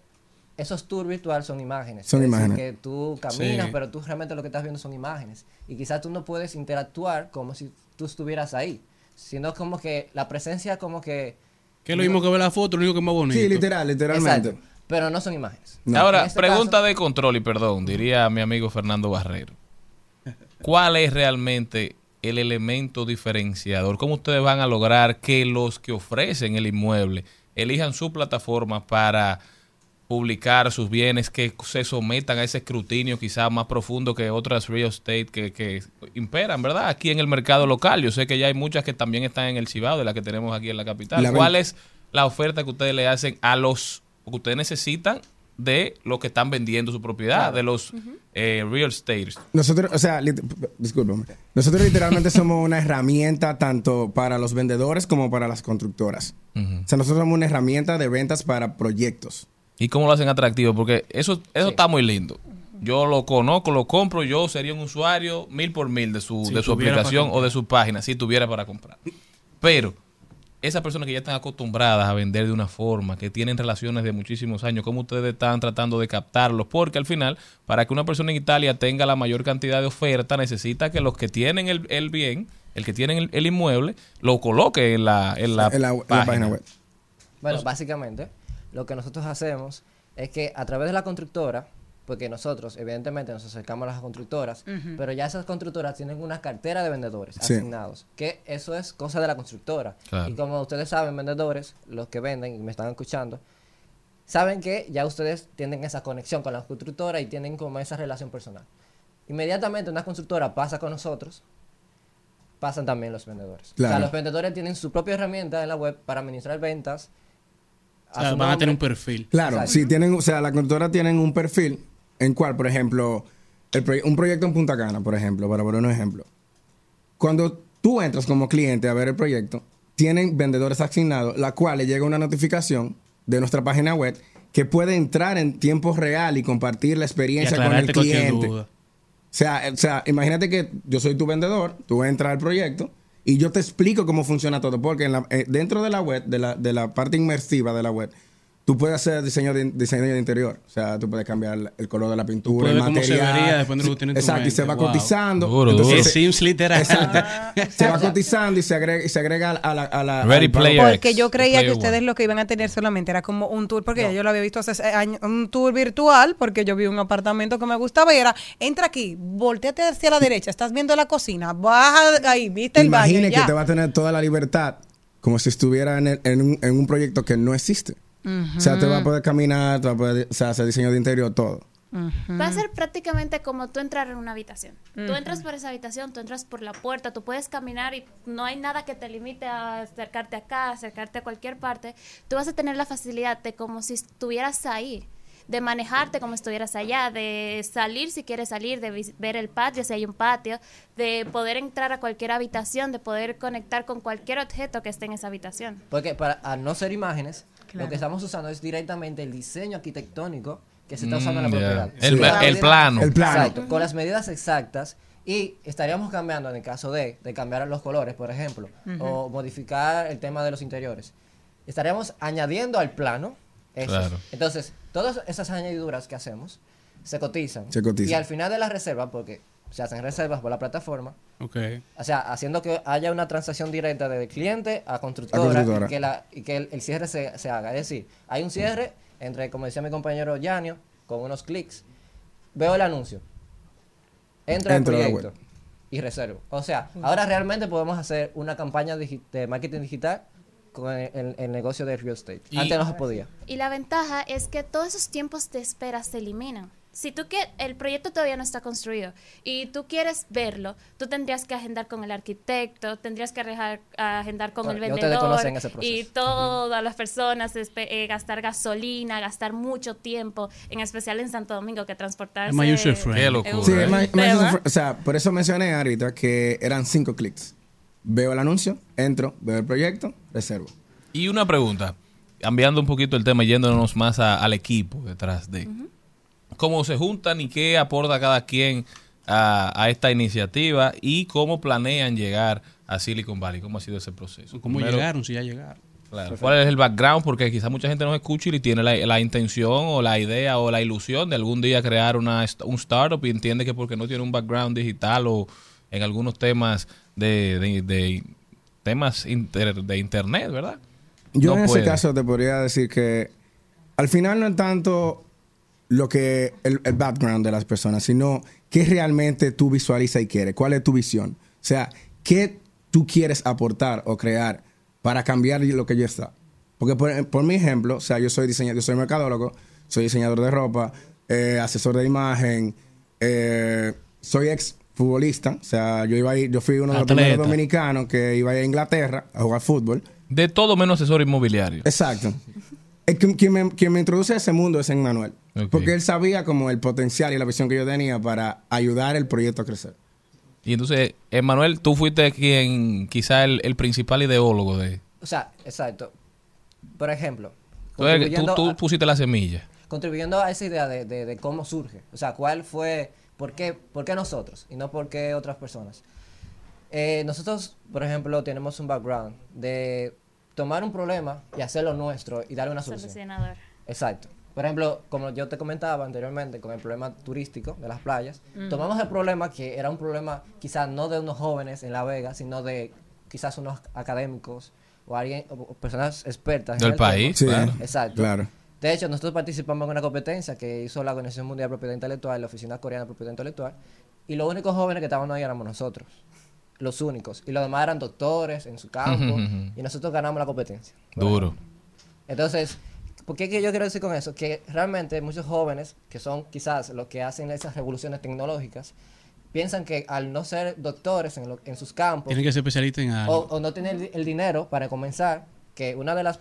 esos tours virtuales son imágenes. Son Es decir, imágenes. que tú caminas, Sí. pero tú realmente lo que estás viendo son imágenes. Y quizás tú no puedes interactuar como si tú estuvieras ahí, sino como que la presencia como que... Que es lo mismo que ver la foto, lo único que es más bonito. Sí, literal, literalmente. Exacto, pero no son imágenes. No. Ahora, este pregunta caso- de control y perdón, diría mi amigo Fernando Barrero. ¿Cuál es realmente el elemento diferenciador? ¿Cómo ustedes van a lograr que los que ofrecen el inmueble elijan su plataforma para publicar sus bienes, que se sometan a ese escrutinio quizás más profundo que otras real estate que, que imperan, ¿verdad? Aquí en el mercado local. Yo sé que ya hay muchas que también están en el Cibao, de las que tenemos aquí en la capital. La ¿Cuál es la oferta que ustedes le hacen a los que ustedes necesitan de los que están vendiendo su propiedad, Claro. de los eh, real estate? Nosotros, o sea, discúlpame. Nosotros literalmente somos una herramienta tanto para los vendedores como para las constructoras. O sea, nosotros somos una herramienta de ventas para proyectos. ¿Y cómo lo hacen atractivo? Porque eso, eso Sí. está muy lindo. Yo lo conozco, lo compro, yo sería un usuario mil por mil de su, Si de su aplicación o de su página, si tuviera para comprar. Pero, esas personas que ya están acostumbradas a vender de una forma, que tienen relaciones de muchísimos años, ¿cómo ustedes están tratando de captarlos? Porque al final, para que una persona en Italia tenga la mayor cantidad de oferta, necesita que los que tienen el, el bien, el que tienen el, el inmueble, lo coloque en la, en la, En la- en la página. página web. Bueno, básicamente, lo que nosotros hacemos es que a través de la constructora, porque nosotros, evidentemente, nos acercamos a las constructoras, pero ya esas constructoras tienen una cartera de vendedores Sí. asignados, que eso es cosa de la constructora. Claro. Y como ustedes saben, vendedores, los que venden y me están escuchando, saben que ya ustedes tienen esa conexión con la constructora y tienen como esa relación personal. Inmediatamente una constructora pasa con nosotros, pasan también los vendedores. O sea, los vendedores tienen su propia herramienta en la web para administrar ventas. Sea, van a tener un perfil. Claro, Exacto. si tienen, o sea, la constructora tienen un perfil en cual, por ejemplo, el proye- un proyecto en Punta Cana, por ejemplo, para poner un ejemplo. Cuando tú entras como cliente a ver el proyecto, tienen vendedores asignados, la cual le llega una notificación de nuestra página web que puede entrar en tiempo real y compartir la experiencia con el cliente. O sea, o sea, imagínate que yo soy tu vendedor, tú entras al proyecto y yo te explico cómo funciona todo, porque en la- eh, dentro de la web, de la, de la parte inmersiva de la web, tú puedes hacer diseño de, diseño de interior. O sea, tú puedes cambiar el color de la pintura, el ver cómo se material. vería después de lo que tiene en tu Exacto, y se va Wow. cotizando. Duro, Entonces, duro. Sims literal. Exacto. se va cotizando y se agrega, y se agrega a la... A la Ready Player Porque yo creía que ustedes lo que iban a tener solamente era como un tour, porque ya yo lo había visto hace años, un tour virtual, porque yo vi un apartamento que me gustaba y era, entra aquí, volteate hacia la derecha, estás viendo la cocina, baja ahí, viste el baño, Imagine ya. que te va a tener toda la libertad como si estuviera en, el- en un, en un proyecto que no existe. O sea, te va a poder caminar, te va a poder o sea, hacer diseño de interior, todo. Va a ser prácticamente como tú entrar en una habitación. Tú Ujú. entras por esa habitación, tú entras por la puerta, tú puedes caminar y no hay nada que te limite a acercarte acá, acercarte a cualquier parte. Tú vas a tener la facilidad de como si estuvieras ahí, de manejarte como si estuvieras allá, de salir si quieres salir, de vis- ver el patio si hay un patio, de poder entrar a cualquier habitación, de poder conectar con cualquier objeto que esté en esa habitación. Porque para al no ser imágenes, Claro. lo que estamos usando es directamente el diseño arquitectónico que se está usando en la Mm, propiedad. El plano. El plano. Exacto, con las medidas exactas y estaríamos cambiando en el caso de, de cambiar los colores, por ejemplo, o modificar el tema de los interiores. Estaríamos añadiendo al plano eso. Claro. Entonces, todas esas añadiduras que hacemos se cotizan. Se cotizan. Y al final de la reserva, porque se hacen reservas por la plataforma, Ok. o sea, haciendo que haya una transacción directa de cliente a constructora, A constructora. y que, la, y que el, el cierre se, se haga. Es decir, hay un cierre entre, como decía mi compañero Yanio, con unos clics. Veo el anuncio. Entro al proyecto y reservo. O sea, ahora realmente podemos hacer una campaña digi- de marketing digital con el, el- el negocio de real estate. Y- Antes no se podía. Y la ventaja es que todos esos tiempos de espera se eliminan. Si tú que el proyecto todavía no está construido y tú quieres verlo, tú tendrías que agendar con el arquitecto, tendrías que agendar con el Bueno, ya ustedes vendedor ese y todas las personas eh, gastar gasolina, gastar mucho tiempo, en especial en Santo Domingo que transportarse. Es más user-friendly. Qué locura. un Sí, más tema. user- o sea, por eso mencioné ahorita que eran cinco clics. Veo el anuncio, entro, veo el proyecto, reservo. Y una pregunta, cambiando un poquito el tema, yéndonos más a- al equipo detrás de. ¿Cómo se juntan y qué aporta cada quien a, a esta iniciativa y cómo planean llegar a Silicon Valley? ¿Cómo ha sido ese proceso? ¿Cómo Primero, llegaron? Si ya llegaron. claro, ¿Cuál es el background? Porque quizá mucha gente nos escucha y tiene la, la intención o la idea o la ilusión de algún día crear una, un startup y entiende que porque no tiene un background digital o en algunos temas de, de- de temas inter- de internet, ¿verdad? Yo No en puede. ese caso te podría decir que al final no es tanto lo que el, el background de las personas, sino qué realmente tú visualizas y quieres, cuál es tu visión. O sea, qué tú quieres aportar o crear para cambiar lo que ya está. Porque por, por mi ejemplo, o sea, yo soy diseñador, yo soy mercadólogo, soy diseñador de ropa, eh, asesor de imagen, eh, soy ex futbolista, o sea, yo iba a ir, yo fui uno de los primeros dominicanos que iba a ir a Inglaterra a jugar fútbol. De todo menos asesor inmobiliario. Exacto. Quien, me, quien me introduce a ese mundo es Emmanuel. Porque él sabía como el potencial y la visión que yo tenía para ayudar el proyecto a crecer. Y entonces, Emanuel, tú fuiste quien, quizá el, el principal ideólogo de... O sea, exacto. Por ejemplo, Entonces, tú, contribuyendo tú a- pusiste la semilla. contribuyendo a esa idea de, de- de cómo surge. O sea, cuál fue, por qué, por qué nosotros y no por qué otras personas. Eh, nosotros, por ejemplo, tenemos un background de tomar un problema y hacerlo nuestro y darle una solución. Solucionador. Exacto. Por ejemplo, como yo te comentaba anteriormente con el problema turístico de las playas, tomamos el problema que era un problema quizás no de unos jóvenes en La Vega, sino de quizás unos académicos o alguien o o personas expertas en Del el tema. país, Sí, claro. Exacto. claro. De hecho, nosotros participamos en una competencia que hizo la Organización Mundial de Propiedad Intelectual, la Oficina Coreana de Propiedad Intelectual, y los únicos jóvenes que estaban ahí éramos nosotros. Los únicos. Y los demás eran doctores en su campo, y nosotros ganamos la competencia. Duro. Entonces, ¿por qué que yo quiero decir con eso? Que realmente muchos jóvenes, que son quizás los que hacen esas revoluciones tecnológicas, piensan que al no ser doctores en, lo- en sus campos, Tienen que ser especialistas en algo. o, o no tener el, el dinero para comenzar, que una de las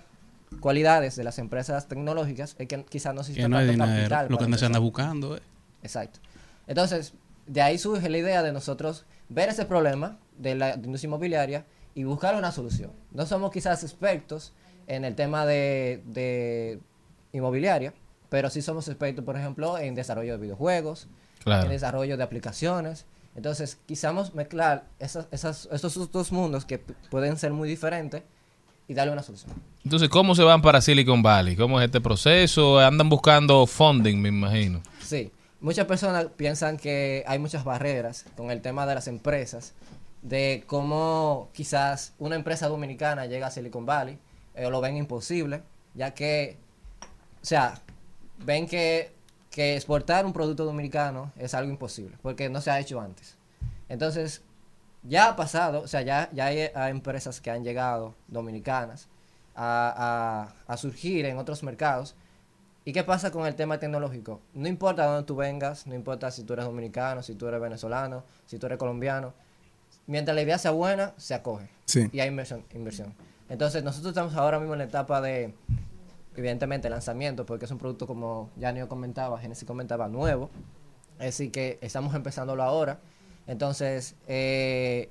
cualidades de las empresas tecnológicas es que quizás no necesitan que no hay tanto dinero. capital Lo que anda- se anda buscando. eh. Exacto. Entonces, de ahí surge la idea de nosotros ver ese problema de la industria inmobiliaria y buscar una solución. No somos quizás expertos en el tema de, de inmobiliaria, pero sí somos expertos, por ejemplo, en desarrollo de videojuegos, Claro. en desarrollo de aplicaciones. Entonces, quizás mezclar esas, esas, esos dos mundos que pueden ser muy diferentes y darle una solución. Entonces, ¿cómo se van para Silicon Valley? ¿Cómo es este proceso? Andan buscando funding, me imagino. Sí, muchas personas piensan que hay muchas barreras con el tema de las empresas, de cómo quizás una empresa dominicana llega a Silicon Valley, eh, lo ven imposible, ya que, o sea, ven que, que exportar un producto dominicano es algo imposible, porque no se ha hecho antes. Entonces, ya ha pasado, o sea, ya, ya hay, hay empresas que han llegado dominicanas a, a- a surgir en otros mercados. ¿Y qué pasa con el tema tecnológico? No importa de dónde tú vengas, no importa si tú eres dominicano, si tú eres venezolano, si tú eres colombiano, mientras la idea sea buena, se acoge. Sí. Y hay inversión, inversión. Entonces, nosotros estamos ahora mismo en la etapa de, evidentemente, lanzamiento, porque es un producto, como ya Neo comentaba, Genesis comentaba, nuevo. Así que estamos empezándolo ahora. Entonces, eh,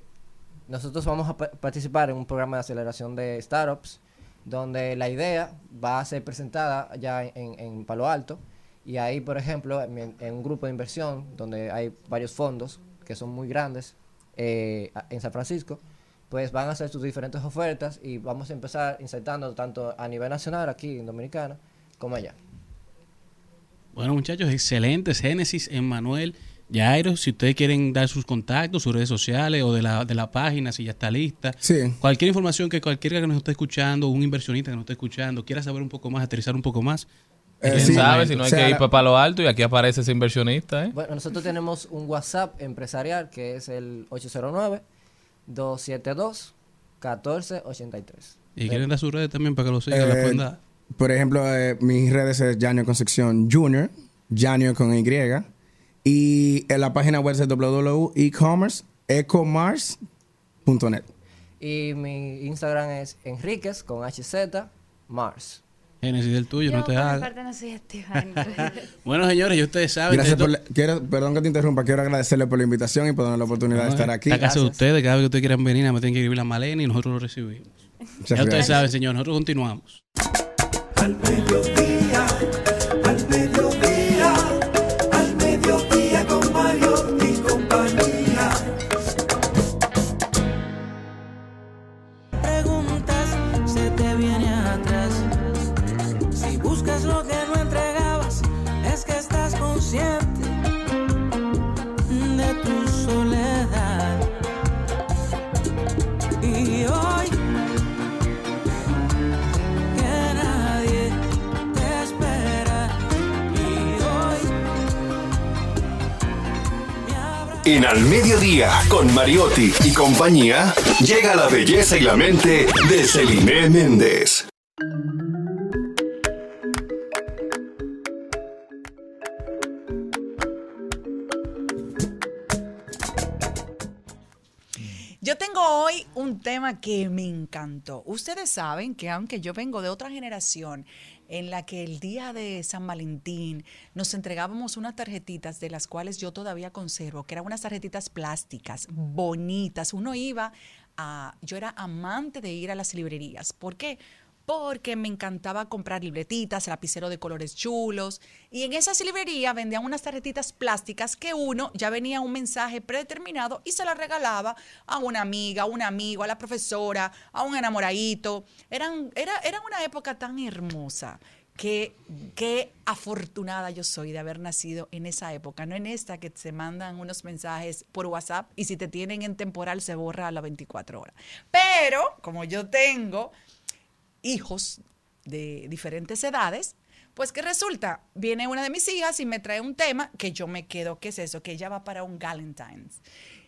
nosotros vamos a pa- participar en un programa de aceleración de startups, donde la idea va a ser presentada ya en, Palo Alto. Y ahí, por ejemplo, en, un grupo de inversión, donde hay varios fondos que son muy grandes eh, en San Francisco, pues van a hacer sus diferentes ofertas y vamos a empezar insertando tanto a nivel nacional aquí en Dominicana como allá. Bueno, muchachos, excelentes. Génesis, Emmanuel, Jairo, si ustedes quieren dar sus contactos, sus redes sociales o de la, de la página, si ya está lista. Sí. Cualquier información que cualquiera que nos esté escuchando, un inversionista que nos esté escuchando, quiera saber un poco más, aterrizar un poco más. Eh, ¿Quién sí. sabe si no hay O sea, que ir para Palo Alto y aquí aparece ese inversionista? ¿eh? Bueno, nosotros tenemos un WhatsApp empresarial que es el 809-272-1483. Y quieren dar sus redes también para que lo sigan. la Eh, pueden dar. por ejemplo, eh, mis redes es Janio Concepción Junior, Janio con Y. Y en la página web es www.ecommerce, ecomars.net. Y mi Instagram es Enriquez con HZ Mars. Génesis del tuyo, Yo no te hagas. parte no soy activa en redes. Bueno, señores, y ustedes saben. Gracias esto- por la- quiero, perdón que te interrumpa, quiero agradecerle por la invitación y por darme la oportunidad de estar aquí. Esta casa de ustedes, cada vez que ustedes quieran venir, más tienen que escribir la malena y nosotros lo recibimos. Muchas Ya ustedes gracias. saben, señor, nosotros continuamos. Al mediodía, al mediodía, En Al Mediodía, con Mariotti y compañía, llega la belleza y la mente de Celine Méndez. Yo tengo hoy un tema que me encantó. Ustedes saben que aunque yo vengo de otra generación en la que el día de San Valentín nos entregábamos unas tarjetitas de las cuales yo todavía conservo, que eran unas tarjetitas plásticas, bonitas. Uno iba a, yo era amante de ir a las librerías. ¿Por qué? Porque me encantaba comprar libretitas, lapicero de colores chulos. Y en esas librerías vendían unas tarjetitas plásticas que uno ya venía un mensaje predeterminado y se la regalaba a una amiga, a un amigo, a la profesora, a un enamoradito. Eran, era, una época tan hermosa. Qué, qué afortunada yo soy de haber nacido en esa época, no en esta que se mandan unos mensajes por WhatsApp y si te tienen en temporal se borra a las 24 horas. Pero como yo tengo hijos de diferentes edades, pues que resulta, viene una de mis hijas y me trae un tema que yo me quedo, ¿qué es eso? Que ella va para un Galentine's.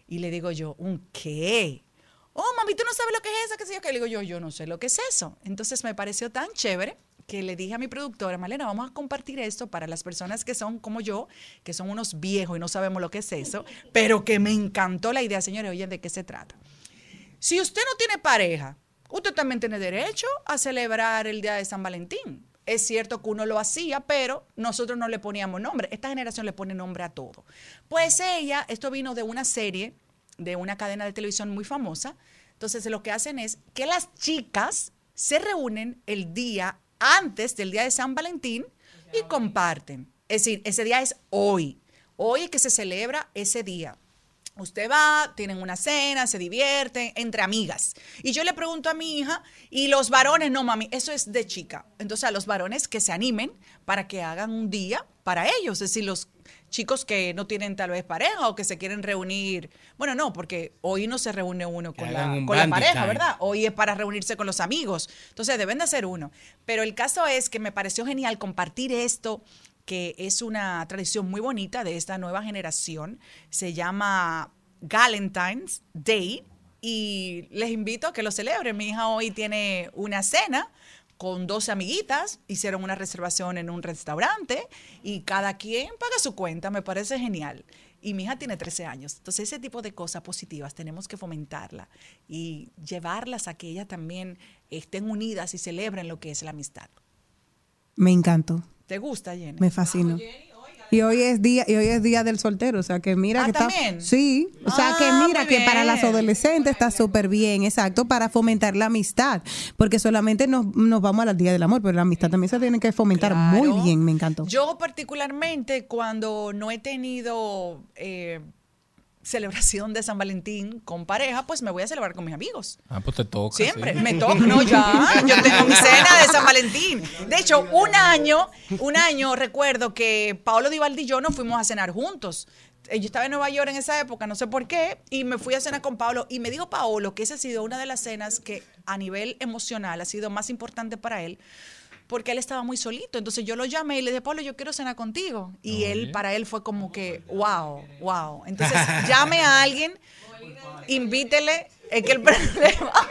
Y le digo yo, ¿un qué? Oh, mami, tú no sabes lo que es eso, qué sé yo, que le digo yo, yo no sé lo que es eso. Entonces me pareció tan chévere que le dije a mi productora, Malena, vamos a compartir esto para las personas que son como yo, que son unos viejos y no sabemos lo que es eso, pero que me encantó la idea, señores, oye, ¿de qué se trata? Si usted no tiene pareja, usted también tiene derecho a celebrar el Día de San Valentín. Es cierto que uno lo hacía, pero nosotros no le poníamos nombre. Esta generación le pone nombre a todo. Pues ella, esto vino de una serie, de una cadena de televisión muy famosa. Entonces lo que hacen es que las chicas se reúnen el día antes del día de San Valentín y comparten. Es decir, ese día es hoy. Hoy es que se celebra ese día. Usted va, tienen una cena, se divierten entre amigas. Y yo le pregunto a mi hija, y los varones, no mami, eso es de chica. Entonces a los varones que se animen para que hagan un día para ellos. Es decir, los chicos que no tienen tal vez pareja o que se quieren reunir. Bueno, no, porque hoy no se reúne uno con, la, un con la pareja, time. ¿verdad? Hoy es para reunirse con los amigos. Entonces deben de ser uno. Pero el caso es que me pareció genial compartir esto que es una tradición muy bonita de esta nueva generación. Se llama Galentine's Day y les invito a que lo celebren. Mi hija hoy tiene una cena con dos amiguitas, hicieron una reservación en un restaurante y cada quien paga su cuenta, me parece genial. Y mi hija tiene 13 años, entonces ese tipo de cosas positivas tenemos que fomentarla y llevarlas a que ellas también estén unidas y celebren lo que es la amistad. Me encantó. ¿Te gusta, Jenny? Me fascinó. Y hoy es día y hoy es día del soltero, o sea que mira Ah, que está ¿también? Sí, o sea que Ah, mira que para las adolescentes está súper bien, exacto, para fomentar la amistad, porque solamente nos, nos vamos al día del amor, pero la amistad también se tiene que fomentar muy bien, me encantó. Yo particularmente cuando no he tenido eh, celebración de San Valentín con pareja, pues me voy a celebrar con mis amigos. Ah, pues te toca. Siempre, sí. me toca, no ya, yo tengo mi cena de San Valentín. De hecho, un año, un año recuerdo que Paolo Divaldi y yo nos fuimos a cenar juntos. Eh, Yo estaba en Nueva York en esa época, no sé por qué, y me fui a cenar con Paolo y me dijo Paolo que esa ha sido una de las cenas que a nivel emocional ha sido más importante para él. Porque él estaba muy solito. Entonces yo lo llamé y le dije, Pablo, yo quiero cenar contigo. Y él, para él fue como que, wow, wow. Entonces llame a alguien, invítele. Es que el problema,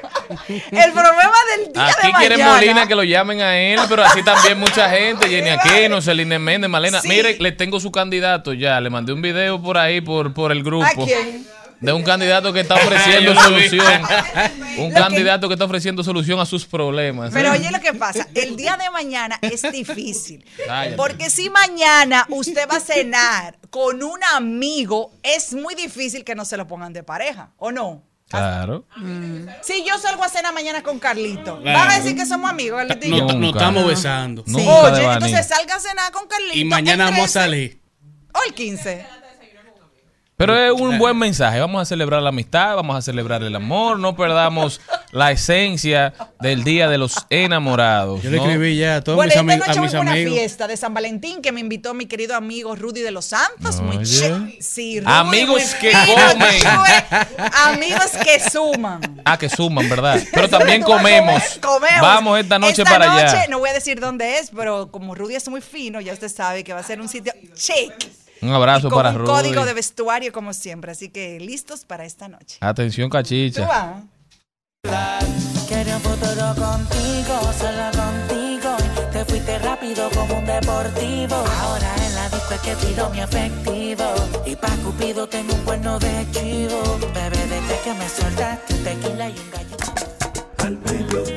el problema del día Aquí de quiere mañana. Molina que lo llamen a él, pero así también mucha gente. Jenny Aquino, Celine Méndez, Malena. Sí. Mire, le tengo su candidato ya. Le mandé un video por ahí, por, por el grupo. ¿A quién? De un candidato que está ofreciendo solución. Un Lo candidato que está ofreciendo solución a sus problemas. Pero oye lo que pasa, el día de mañana es difícil. Cállate. Porque si mañana usted va a cenar con un amigo, es muy difícil que no se lo pongan de pareja, ¿o no? Claro. Si yo salgo a cenar mañana con Carlito, Claro. van a decir que somos amigos, Carlito No, estamos besando. Oye, entonces salga a cenar con Carlito. Y mañana vamos a 13 salir. O el 15. Pero es un buen mensaje. Vamos a celebrar la amistad, vamos a celebrar el amor. No perdamos la esencia del Día de los Enamorados. Yo le escribí ya a todos Bueno, mis, esta ami- noche a mis a una amigos. fiesta de San Valentín que me invitó mi querido amigo Rudy de los Santos. Muy. Sí, Rudy, Amigos muy que fino, comen. Amigos que suman. Ah, que suman, ¿verdad? Pero también comemos. Comemos. Vamos esta noche Esta para noche, allá. No voy a decir dónde es, pero como Rudy es muy fino, ya usted sabe que va a ser un sitio chic. Un abrazo y con para un Rudy. código de vestuario como siempre. Así que listos para esta noche. Atención, ¿Tú cachicha. Quería un futuro contigo, solo contigo. Te fuiste rápido como un deportivo. Ahora en la disco es que tiro mi efectivo. Y pa' Cupido tengo un cuerno de chivo. Bebé, desde que me soltaste tequila y un gallo. Al mediodía,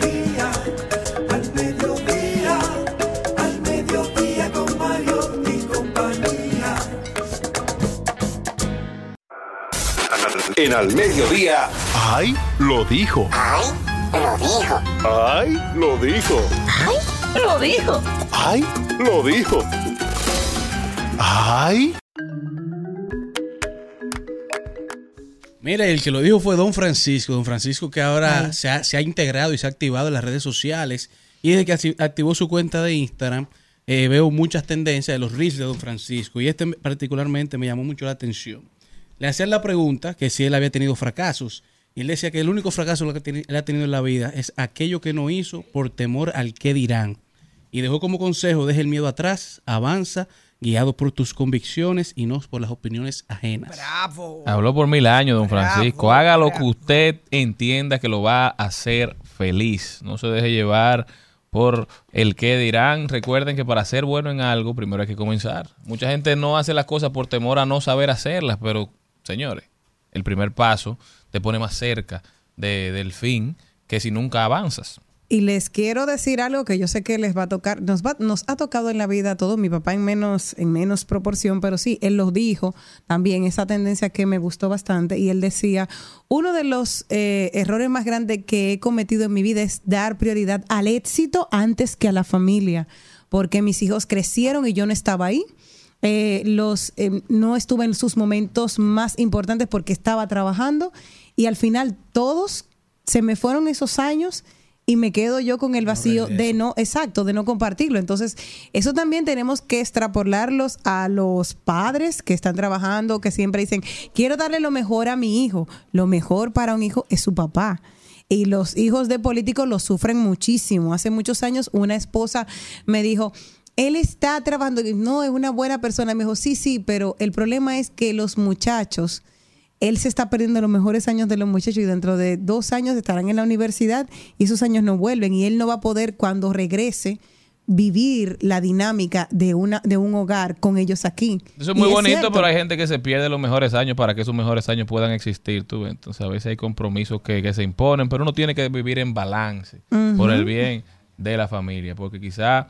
En Al Mediodía. ¡Ay! Lo dijo. lo dijo. ¡Ay, lo dijo! ¡Ay, lo dijo! ¡Ay, lo dijo! ¡Ay! Mira, el que lo dijo fue Don Francisco. Don Francisco que ahora Ay. se ha, se ha integrado y se ha activado en las redes sociales. Y desde que acti- activó su cuenta de Instagram, eh, veo muchas tendencias de los reels de Don Francisco. Y este particularmente me llamó mucho la atención. Le hacían la pregunta que si él había tenido fracasos. Y él decía que el único fracaso que él ha tenido en la vida es aquello que no hizo por temor al que dirán. Y dejó como consejo, deje el miedo atrás, avanza, guiado por tus convicciones y no por las opiniones ajenas. Bravo. Habló por mil años, don Francisco. Haga lo que usted entienda que lo va a hacer feliz. No se deje llevar por el que dirán. Recuerden que para ser bueno en algo, primero hay que comenzar. Mucha gente no hace las cosas por temor a no saber hacerlas, pero señores, el primer paso te pone más cerca de- del fin que si nunca avanzas. Y les quiero decir algo que yo sé que les va a tocar, nos, va, nos ha tocado en la vida a todos, mi papá en menos, en menos proporción, pero sí, él lo dijo también, esa tendencia que me gustó bastante, y él decía, uno de los eh, errores más grandes que he cometido en mi vida es dar prioridad al éxito antes que a la familia, porque mis hijos crecieron y yo no estaba ahí. Eh, los eh, no estuve en sus momentos más importantes porque estaba trabajando y al final todos se me fueron esos años y me quedo yo con el vacío de no, exacto, de no compartirlo. Entonces, eso también tenemos que extrapolarlos a los padres que están trabajando, que siempre dicen, quiero darle lo mejor a mi hijo. Lo mejor para un hijo es su papá. Y los hijos de políticos lo sufren muchísimo. Hace muchos años una esposa me dijo, él está trabajando, y no es una buena persona. Me dijo, sí, sí, pero el problema es que los muchachos, él se está perdiendo los mejores años de los muchachos y dentro de dos años estarán en la universidad y esos años no vuelven y él no va a poder cuando regrese vivir la dinámica de una de un hogar con ellos aquí. Eso es Y muy bonito, pero hay gente que se pierde los mejores años para que esos mejores años puedan existir. Tú. Entonces, a veces hay compromisos que, que se imponen, pero uno tiene que vivir en balance por el bien de la familia, porque quizá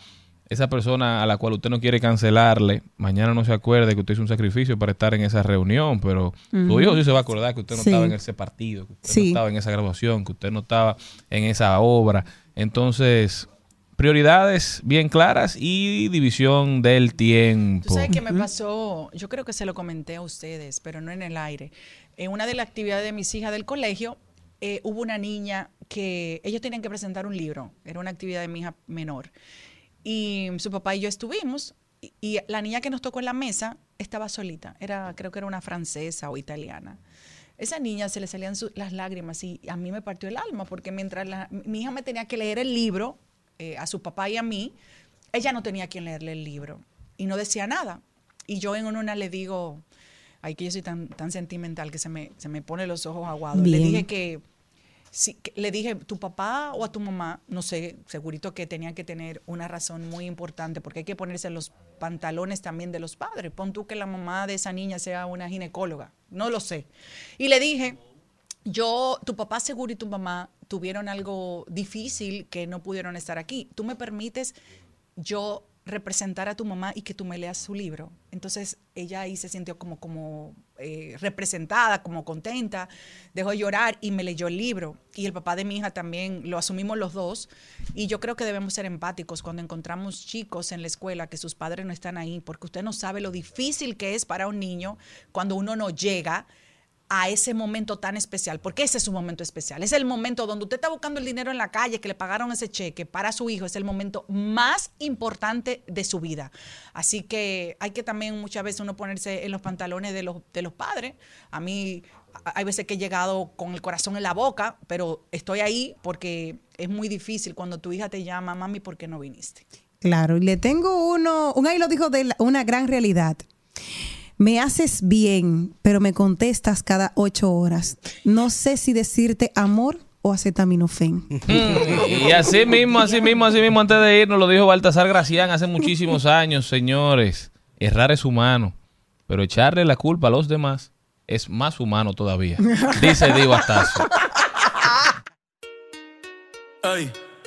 esa persona a la cual usted no quiere cancelarle, mañana no se acuerde que usted hizo un sacrificio para estar en esa reunión, pero su Ujú. hijo sí se va a acordar que usted no Sí. estaba en ese partido, que usted Sí. no estaba en esa graduación, que usted no estaba en esa obra. Entonces, prioridades bien claras y división del tiempo. Tú sabes qué me pasó, yo creo que se lo comenté a ustedes, pero no en el aire. En una de las actividades de mis hijas del colegio, eh, hubo una niña que ellos tenían que presentar un libro, era una actividad de mi hija menor. Y su papá y yo estuvimos, y, y la niña que nos tocó en la mesa estaba solita, era, creo que era una francesa o italiana. Esa niña se le salían su- las lágrimas y a mí me partió el alma, porque mientras la- mi hija me tenía que leer el libro, eh, a su papá y a mí, ella no tenía quien leerle el libro y no decía nada. Y yo en una le digo, ay, que yo soy tan, tan sentimental que se me, se me pone los ojos aguados. Le Bien. dije que, sí, le dije, tu papá o a tu mamá, no sé, segurito que tenían que tener una razón muy importante porque hay que ponerse los pantalones también de los padres. Pon tú que la mamá de esa niña sea una ginecóloga, no lo sé. Y le dije, yo, tu papá seguro y tu mamá tuvieron algo difícil que no pudieron estar aquí. ¿Tú me permites yo representar a tu mamá y que tú me leas su libro? Entonces ella ahí se sintió como, como eh, representada, como contenta, dejó de llorar y me leyó el libro. Y el papá de mi hija también lo asumimos los dos. Y yo creo que debemos ser empáticos cuando encontramos chicos en la escuela que sus padres no están ahí, porque usted no sabe lo difícil que es para un niño cuando uno no llega a ese momento tan especial, porque ese es su momento especial. Es el momento donde usted está buscando el dinero en la calle, que le pagaron ese cheque para su hijo, es el momento más importante de su vida. Así que hay que también muchas veces uno ponerse en los pantalones de los, de los padres. A mí hay veces que he llegado con el corazón en la boca, pero estoy ahí porque es muy difícil cuando tu hija te llama, mami, ¿por qué no viniste? Claro, y le tengo uno, un ahí lo dijo de la- una gran realidad. Me haces bien, pero me contestas cada ocho horas. No sé si decirte amor o acetaminofén. Y así mismo, así mismo, así mismo, antes de irnos, lo dijo Baltasar Gracián hace muchísimos años, señores. Errar es humano, pero echarle la culpa a los demás es más humano todavía. Dice Divo Astacio. Ey,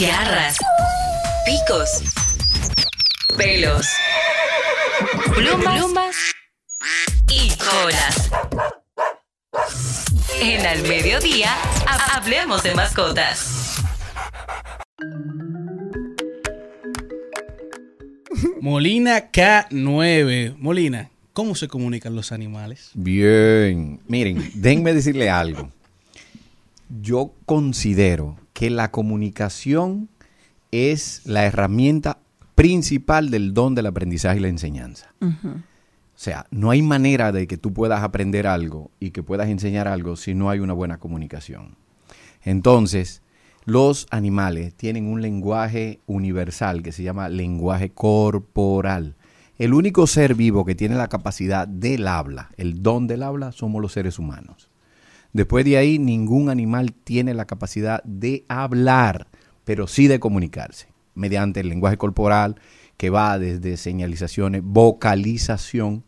Garras, picos, pelos, plumas, plumas y colas. En Al Mediodía, ha- hablemos de mascotas. Molina K9. Molina, ¿cómo se comunican los animales? Bien, miren, déjenme decirle algo. Yo considero que la comunicación es la herramienta principal del don del aprendizaje y la enseñanza. O sea, no hay manera de que tú puedas aprender algo y que puedas enseñar algo si no hay una buena comunicación. Entonces, los animales tienen un lenguaje universal que se llama lenguaje corporal. El único ser vivo que tiene la capacidad del habla, el don del habla, somos los seres humanos. Después de ahí, ningún animal tiene la capacidad de hablar, pero sí de comunicarse, mediante el lenguaje corporal que va desde señalizaciones, vocalización,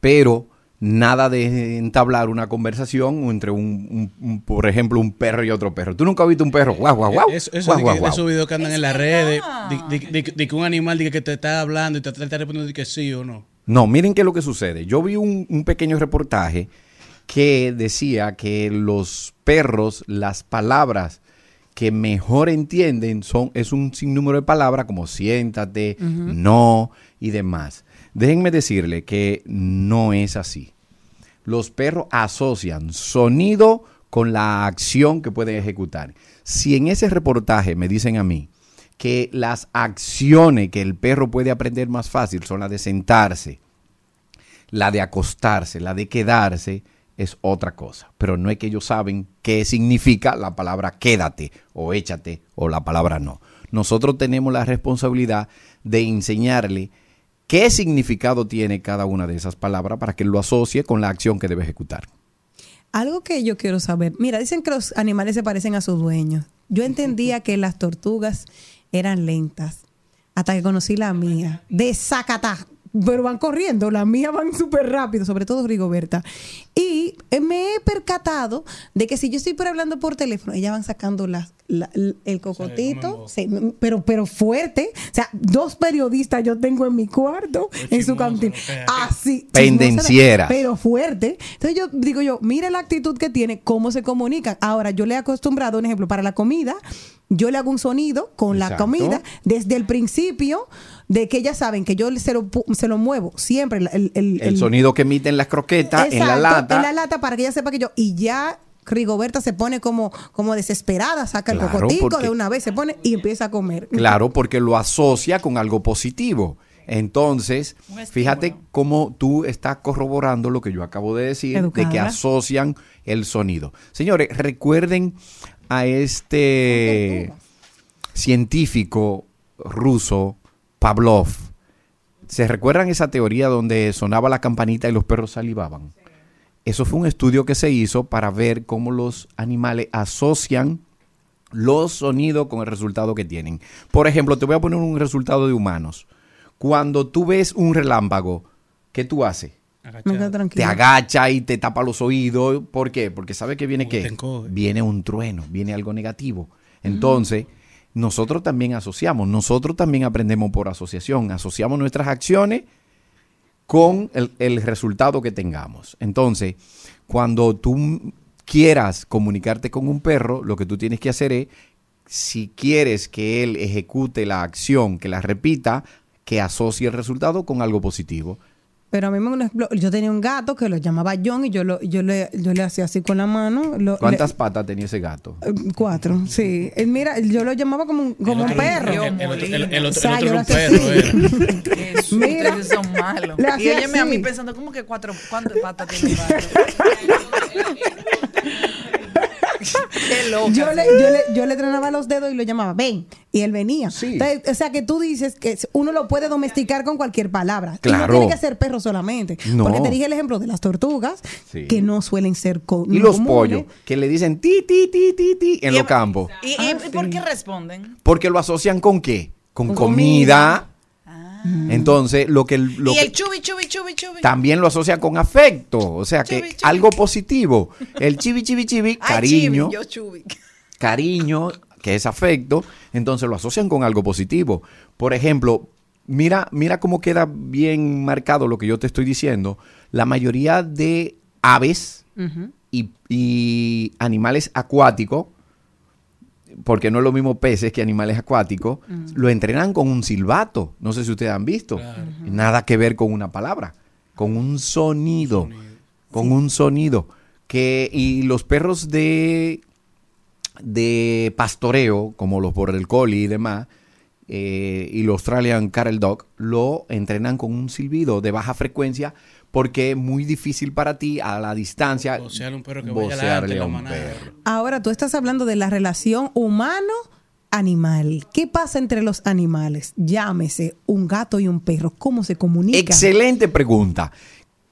pero nada de entablar una conversación entre un, un- un- por ejemplo, un perro y otro perro. ¿Tú nunca has visto un perro? Guau, guau, guau. Eh, Eso, eso guau, de, guau, que, de guau. esos videos que andan en las redes, de, de- de- de que un animal diga que te está hablando y te, está respondiendo de que sí o no. No, miren qué es lo que sucede. Yo vi un, un pequeño reportaje que decía que los perros, las palabras que mejor entienden son, es un sinnúmero de palabras como siéntate, no y demás. Déjenme decirle que no es así. Los perros asocian sonido con la acción que pueden ejecutar. Si en ese reportaje me dicen a mí que las acciones que el perro puede aprender más fácil son las de sentarse, la de acostarse, la de quedarse, es otra cosa. Pero no es que ellos saben qué significa la palabra quédate o échate o la palabra no. Nosotros tenemos la responsabilidad de enseñarle qué significado tiene cada una de esas palabras para que lo asocie con la acción que debe ejecutar. Algo que yo quiero saber. Mira, dicen que los animales se parecen a sus dueños. Yo entendía que las tortugas eran lentas. Hasta que conocí la mía. De Zacatá. Pero van corriendo. Las mías van súper rápido. Sobre todo Rigoberta. Y eh, me he percatado de que si yo estoy por hablando por teléfono, ellas van sacando las- la- l- el cocotito. sí, pero, pero fuerte. O sea, dos periodistas yo tengo en mi cuarto. En su cantina. Así. Pendencieras. Pero fuerte. Entonces yo digo yo, mire la actitud que tiene, cómo se comunican. Ahora, yo le he acostumbrado, un ejemplo, para la comida, yo le hago un sonido con la comida desde el principio de que ellas saben que yo se lo, se lo muevo siempre. El, el- el- El sonido que emiten las croquetas en la lata. En la lata para que ella sepa que yo. Y ya Rigoberta se pone como, como desesperada, saca el Claro, cocotico porque- de una vez, se pone y empieza a comer. Claro, porque lo asocia con algo positivo. Entonces, fíjate cómo tú estás corroborando lo que yo acabo de decir, de que asocian el sonido. Señores, recuerden a este científico ruso, Pavlov. ¿Se recuerdan esa teoría donde sonaba la campanita y los perros salivaban? Eso fue un estudio que se hizo para ver cómo los animales asocian los sonidos con el resultado que tienen. Por ejemplo, te voy a poner un resultado de humanos. Cuando tú ves un relámpago, ¿qué tú haces? Te agacha y te tapa los oídos. ¿Por qué? Porque sabe que viene qué? Viene un trueno, viene algo negativo. Entonces, nosotros también asociamos, nosotros también aprendemos por asociación, asociamos nuestras acciones con el, resultado que tengamos. Entonces, cuando tú quieras comunicarte con un perro, lo que tú tienes que hacer es, si quieres que él ejecute la acción, que la repita, que asocie el resultado con algo positivo. Pero a mí me yo tenía un gato que lo llamaba John y yo lo, yo le, yo le hacía así con la mano. lo- ¿Cuántas le- patas tenía ese gato? eh, cuatro, sí. Él, mira, yo lo llamaba como un, como un perro. El, el otro, el- el O otro- sea, el otro era un perro. así. era. Jesús, Mira. ustedes son malos. Y hacía óyeme a mí pensando, ¿cómo que cuatro, cuántas patas tiene el gato? Qué loca. Yo le, sí. yo, le, yo le entrenaba los dedos y lo llamaba, ven, y él venía. Entonces, o sea que tú dices que uno lo puede domesticar con cualquier palabra. Y Claro. no tiene que ser perro solamente. No. Porque te dije el ejemplo de las tortugas, Sí. que no suelen ser Y los comunes. pollos, que le dicen ti, ti, ti, ti, ti en Y- los campos. ¿Y, y- y por qué responden? Porque lo asocian con qué? Con, Con comida. Entonces, lo que, lo y que el chubi, chubi, chubi, chubi. también lo asocia con afecto. O sea que algo positivo. El chibi, chibi, chibi, Ay, cariño. chibi, yo chubi. cariño, que es afecto, entonces lo asocian con algo positivo. Por ejemplo, mira, mira cómo queda bien marcado lo que yo te estoy diciendo. La mayoría de aves y, y animales acuáticos, porque no es lo mismo peces que animales acuáticos, lo entrenan con un silbato. No sé si ustedes han visto. Nada que ver con una palabra, con un sonido, con un sonido. Que, y los perros de, de pastoreo, como los border collie y demás, eh, y los Australian Cattle Dog, lo entrenan con un silbido de baja frecuencia porque es muy difícil para ti a la distancia Vocearle a un perro que vocearle a la un perro. Ahora tú estás hablando de la relación humano-animal. ¿Qué pasa entre los animales? Llámese un gato y un perro. ¿Cómo se comunican? Excelente pregunta.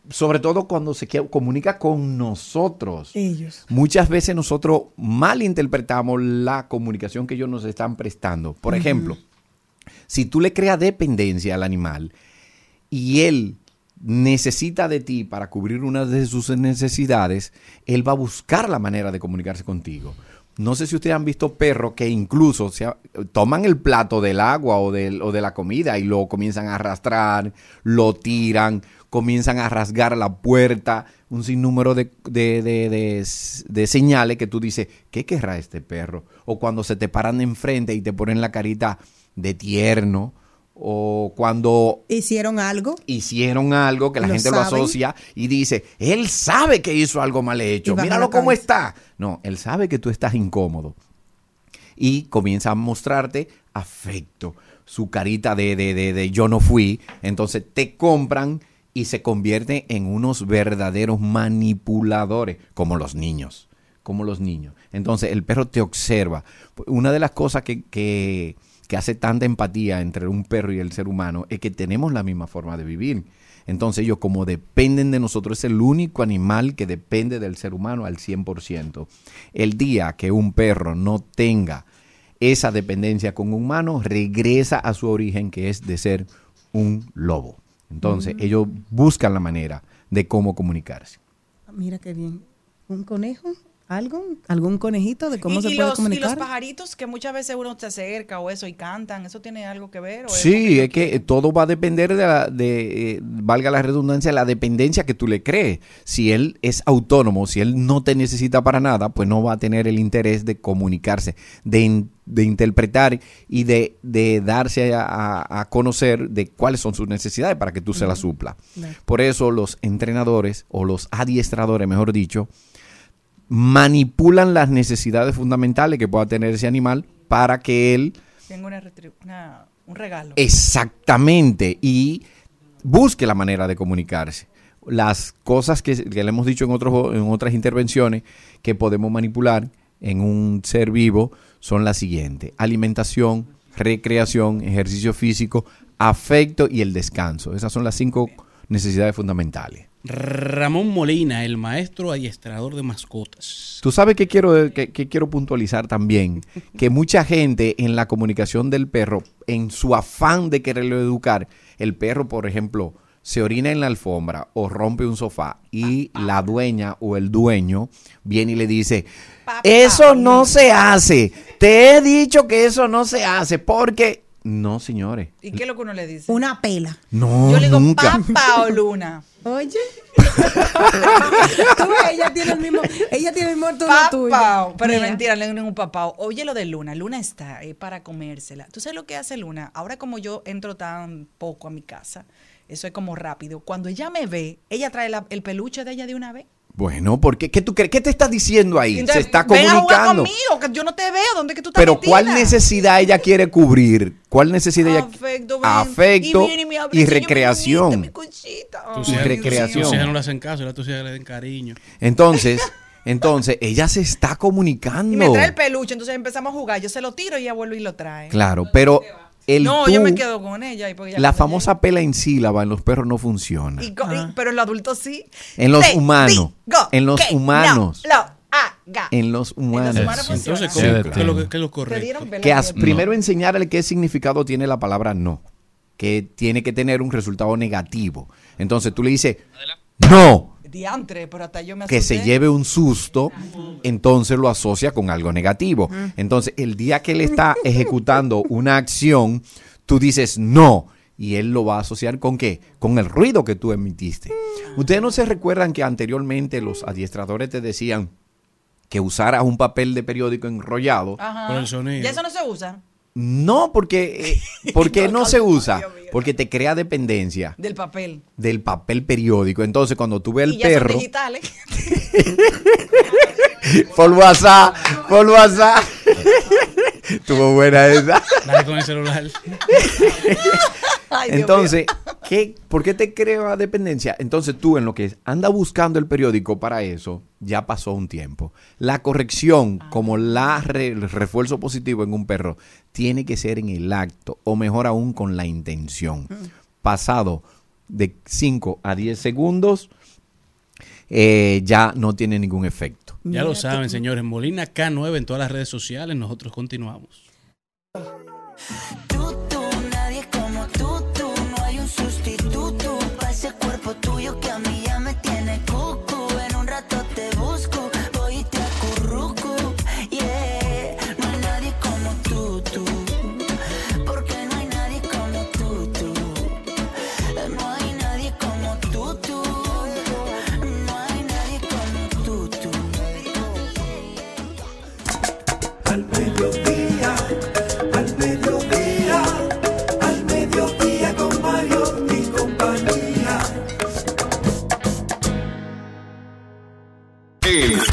Sobre todo cuando se comunica con nosotros. Ellos. Muchas veces nosotros malinterpretamos la comunicación que ellos nos están prestando. Por ejemplo, si tú le creas dependencia al animal y él necesita de ti para cubrir una de sus necesidades, él va a buscar la manera de comunicarse contigo. No sé si ustedes han visto perros que incluso toman el plato del agua o, de la comida y lo comienzan a arrastrar, lo tiran, comienzan a rasgar la puerta, un sinnúmero de, de- de- de de señales que tú dices, ¿qué querrá este perro? O cuando se te paran enfrente y te ponen la carita de tierno, o cuando ¿Hicieron algo? hicieron algo que la ¿Lo gente lo asocia y dice, él sabe que hizo algo mal hecho, Y míralo cómo está. No, él sabe que tú estás incómodo. Y comienza a mostrarte afecto, su carita de, de, de, de yo no fui. Entonces te compran y se convierten en unos verdaderos manipuladores, como los niños, como los niños. Entonces el perro te observa. Una de las cosas que, que, que hace tanta empatía entre un perro y el ser humano es que tenemos la misma forma de vivir. Entonces ellos como dependen de nosotros, es el único animal que depende del ser humano al 100%. El día que un perro no tenga esa dependencia con un humano, regresa a su origen que es de ser un lobo. Entonces Mm. ellos buscan la manera de cómo comunicarse. Mira qué bien. ¿Un conejo? ¿Algo? ¿Algún conejito de cómo y, se y puede los, y comunicar? los pajaritos que muchas veces uno se acerca o eso y cantan, ¿eso tiene algo que ver? ¿O es Sí, es que todo va a depender de, la, de eh, valga la redundancia, la dependencia que tú le crees. Si él es autónomo, si él no te necesita para nada, pues no va a tener el interés de comunicarse, de, in- de interpretar y de, de darse a, a- a conocer de cuáles son sus necesidades para que tú se las supla. Por eso los entrenadores o los adiestradores, mejor dicho, manipulan las necesidades fundamentales que pueda tener ese animal para que él Tengo una un regalo. Exactamente. Y busque la manera de comunicarse. Las cosas que, que le hemos dicho en, otros, en otras intervenciones que podemos manipular en un ser vivo son las siguientes. Alimentación, recreación, ejercicio físico, afecto y el descanso. Esas son las cinco necesidades fundamentales. Ramón Molina, el maestro adiestrador de mascotas. Tú sabes que quiero, que, que quiero puntualizar también, que mucha gente en la comunicación del perro, en su afán de quererlo educar, el perro, por ejemplo, se orina en la alfombra o rompe un sofá y la dueña o el dueño viene y le dice, eso no se hace, te he dicho que eso no se hace porque... No, señores. ¿Y qué es lo que uno le dice? Una pela. No, Yo le digo nunca. papá o luna. Oye. Tú ves, ella tiene el mismo, ella tiene el mismo tono tuyo. Papao. Pero es mentira, le digo un papao. Oye lo de Luna. Luna está eh, para comérsela. ¿Tú sabes lo que hace Luna? Ahora como yo entro tan poco a mi casa, eso es como rápido. Cuando ella me ve, ella trae la- el peluche de ella de una vez. Bueno, ¿por qué? ¿Qué tú crees? ¿Qué te estás diciendo ahí? Entonces, se está ven a jugar comunicando. conmigo, que yo no te veo. ¿Dónde que tú estás Pero metida? ¿cuál necesidad ella quiere cubrir? ¿Cuál necesidad ella Afecto, ven. Afecto Y viene y recreación. Tus Y hijas- recreación. Tus hijas no le hacen caso, las tus hijas le den cariño. Entonces, Entonces, ella se está comunicando. Y me trae el peluche, entonces empezamos a jugar. Yo se lo tiro y ella vuelve y lo trae. Claro, pero el no, tú, yo me quedo con ella. y ella la famosa pela en sílaba en los perros no funciona. y y- pero en los adultos sí. En los Te humanos. digo En los que humanos. No, lo haga. En los humanos. humanos funciona. Entonces, Sí, ¿cómo- claro. qué es lo que- lo correcto? dieron pela que en as- el- primero enseñarle qué significado tiene la palabra no, que tiene que tener un resultado negativo. Entonces tú le dices, no, Diantre, pero hasta yo me que se lleve un susto, entonces lo asocia con algo negativo. Entonces el día que él está ejecutando una acción, tú dices no. Y él lo va a asociar con qué? Con el ruido que tú emitiste. Ustedes no se recuerdan que anteriormente los adiestradores te decían que usaras un papel de periódico enrollado Ajá. Por el sonido. Ya eso no se usa. No, porque, eh, porque no se usa, porque te crea dependencia Del papel. del papel periódico. Entonces, cuando tú ves el ya perro son digitales. por WhatsApp, por WhatsApp, tuvo buena esa. Dale con el celular. Ay, Entonces, ¿qué, ¿por qué te crea dependencia? Entonces tú en lo que anda buscando el periódico para eso, ya pasó un tiempo. La corrección, como la re- el refuerzo positivo en un perro, tiene que ser en el acto, o mejor aún con la intención. Pasado de 5 a 10 segundos, eh, ya no tiene ningún efecto. Ya lo saben, señores. Molina K9 en todas las redes sociales. Nosotros continuamos.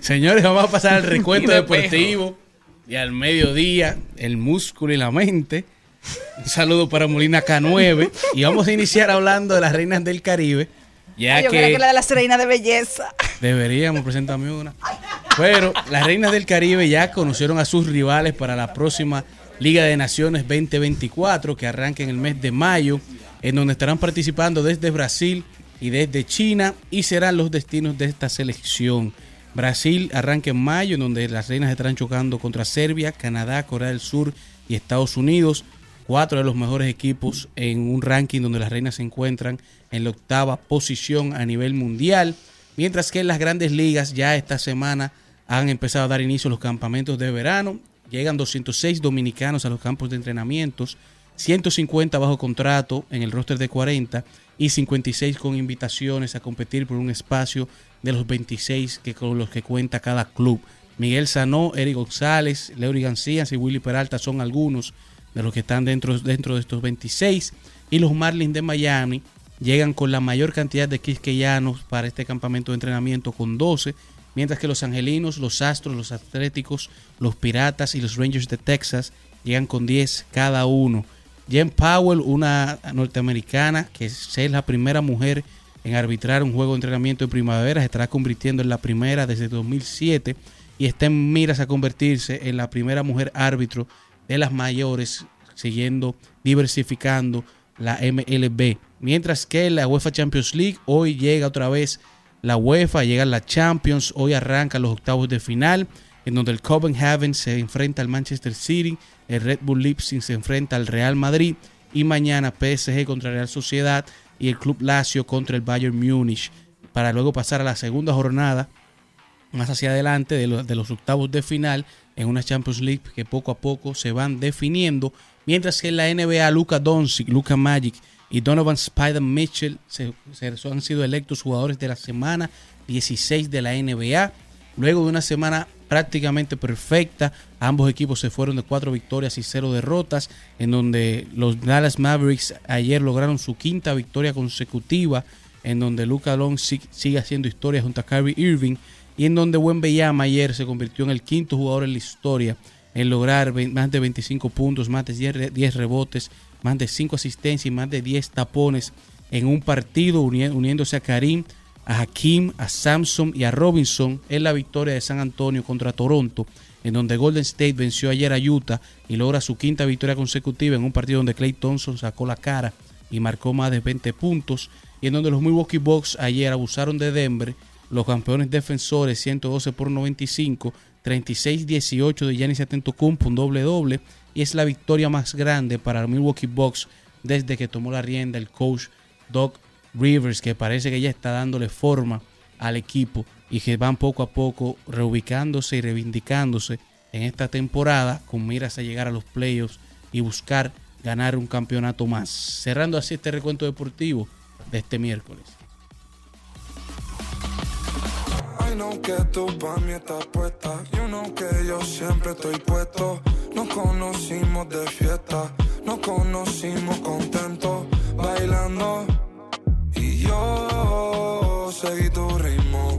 Señores, vamos a pasar al recuento deportivo y al mediodía, el músculo y la mente. Un saludo para Molina K9 y vamos a iniciar hablando de las reinas del Caribe, ya Ay, yo creo que que la de las reinas de belleza. deberíamos presentarme una. Pero las reinas del Caribe ya conocieron a sus rivales para la próxima Liga de Naciones 2024 que arranca en el mes de mayo, en donde estarán participando desde Brasil y desde China y serán los destinos de esta selección. Brasil arranca en mayo, en donde las reinas estarán chocando contra Serbia, Canadá, Corea del Sur y Estados Unidos. Cuatro de los mejores equipos en un ranking donde las reinas se encuentran en la octava posición a nivel mundial. Mientras que en las grandes ligas ya esta semana han empezado a dar inicio los campamentos de verano. Llegan 206 dominicanos a los campos de entrenamientos, 150 bajo contrato en el roster de 40 y 56 con invitaciones a competir por un espacio de los 26 que con los que cuenta cada club. Miguel Sanó, Eric González, Leury García y Willy Peralta son algunos de los que están dentro, dentro de estos 26. Y los Marlins de Miami llegan con la mayor cantidad de quisqueyanos para este campamento de entrenamiento con 12, mientras que los Angelinos, los Astros, los Atléticos, los Piratas y los Rangers de Texas llegan con 10 cada uno. Jen Powell, una norteamericana que es la primera mujer en arbitrar un juego de entrenamiento de primavera, se estará convirtiendo en la primera desde 2007 y está en miras a convertirse en la primera mujer árbitro de las mayores, siguiendo diversificando la MLB. Mientras que la UEFA Champions League hoy llega otra vez la UEFA, llega la Champions, hoy arrancan los octavos de final, en donde el Copenhagen se enfrenta al Manchester City, el Red Bull Leipzig se enfrenta al Real Madrid y mañana PSG contra Real Sociedad y el Club Lazio contra el Bayern Múnich, para luego pasar a la segunda jornada más hacia adelante de, lo- de los octavos de final en una Champions League que poco a poco se van definiendo, mientras que en la NBA Luka Doncic, Luka Magic y Donovan Spider Mitchell se, se- han sido electos jugadores de la semana 16 de la NBA, luego de una semana prácticamente perfecta. Ambos equipos se fueron de cuatro victorias y cero derrotas, en donde los Dallas Mavericks ayer lograron su quinta victoria consecutiva, en donde Luca Long si- sigue haciendo historia junto a Kyrie Irving, y en donde Wembanyama ayer se convirtió en el quinto jugador en la historia en lograr más de 25 puntos, más de 10, re- 10 rebotes, más de 5 asistencias y más de 10 tapones en un partido, uni- uniéndose a Karim, a Hakim, a Samson y a Robinson en la victoria de San Antonio contra Toronto, en donde Golden State venció ayer a Utah y logra su quinta victoria consecutiva en un partido donde Clay Thompson sacó la cara y marcó más de 20 puntos, y en donde los Milwaukee Bucks ayer abusaron de Denver, los campeones defensores 112 por 95, 36-18 de Giannis Antetokounmpo, un doble doble, y es la victoria más grande para los Milwaukee Bucks desde que tomó la rienda el coach Doc Rivers, que parece que ya está dándole forma al equipo y que van poco a poco reubicándose y reivindicándose en esta temporada con miras a llegar a los playoffs y buscar ganar un campeonato más. Cerrando así este recuento deportivo de este miércoles. Y yo seguí tu ritmo.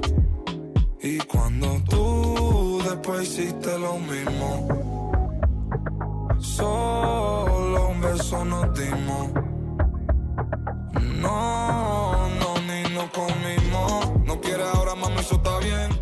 Y cuando tú después hiciste lo mismo. Solo un beso nos dimos. No, no, ni nos comimos. No quiere ahora, mami, eso está bien.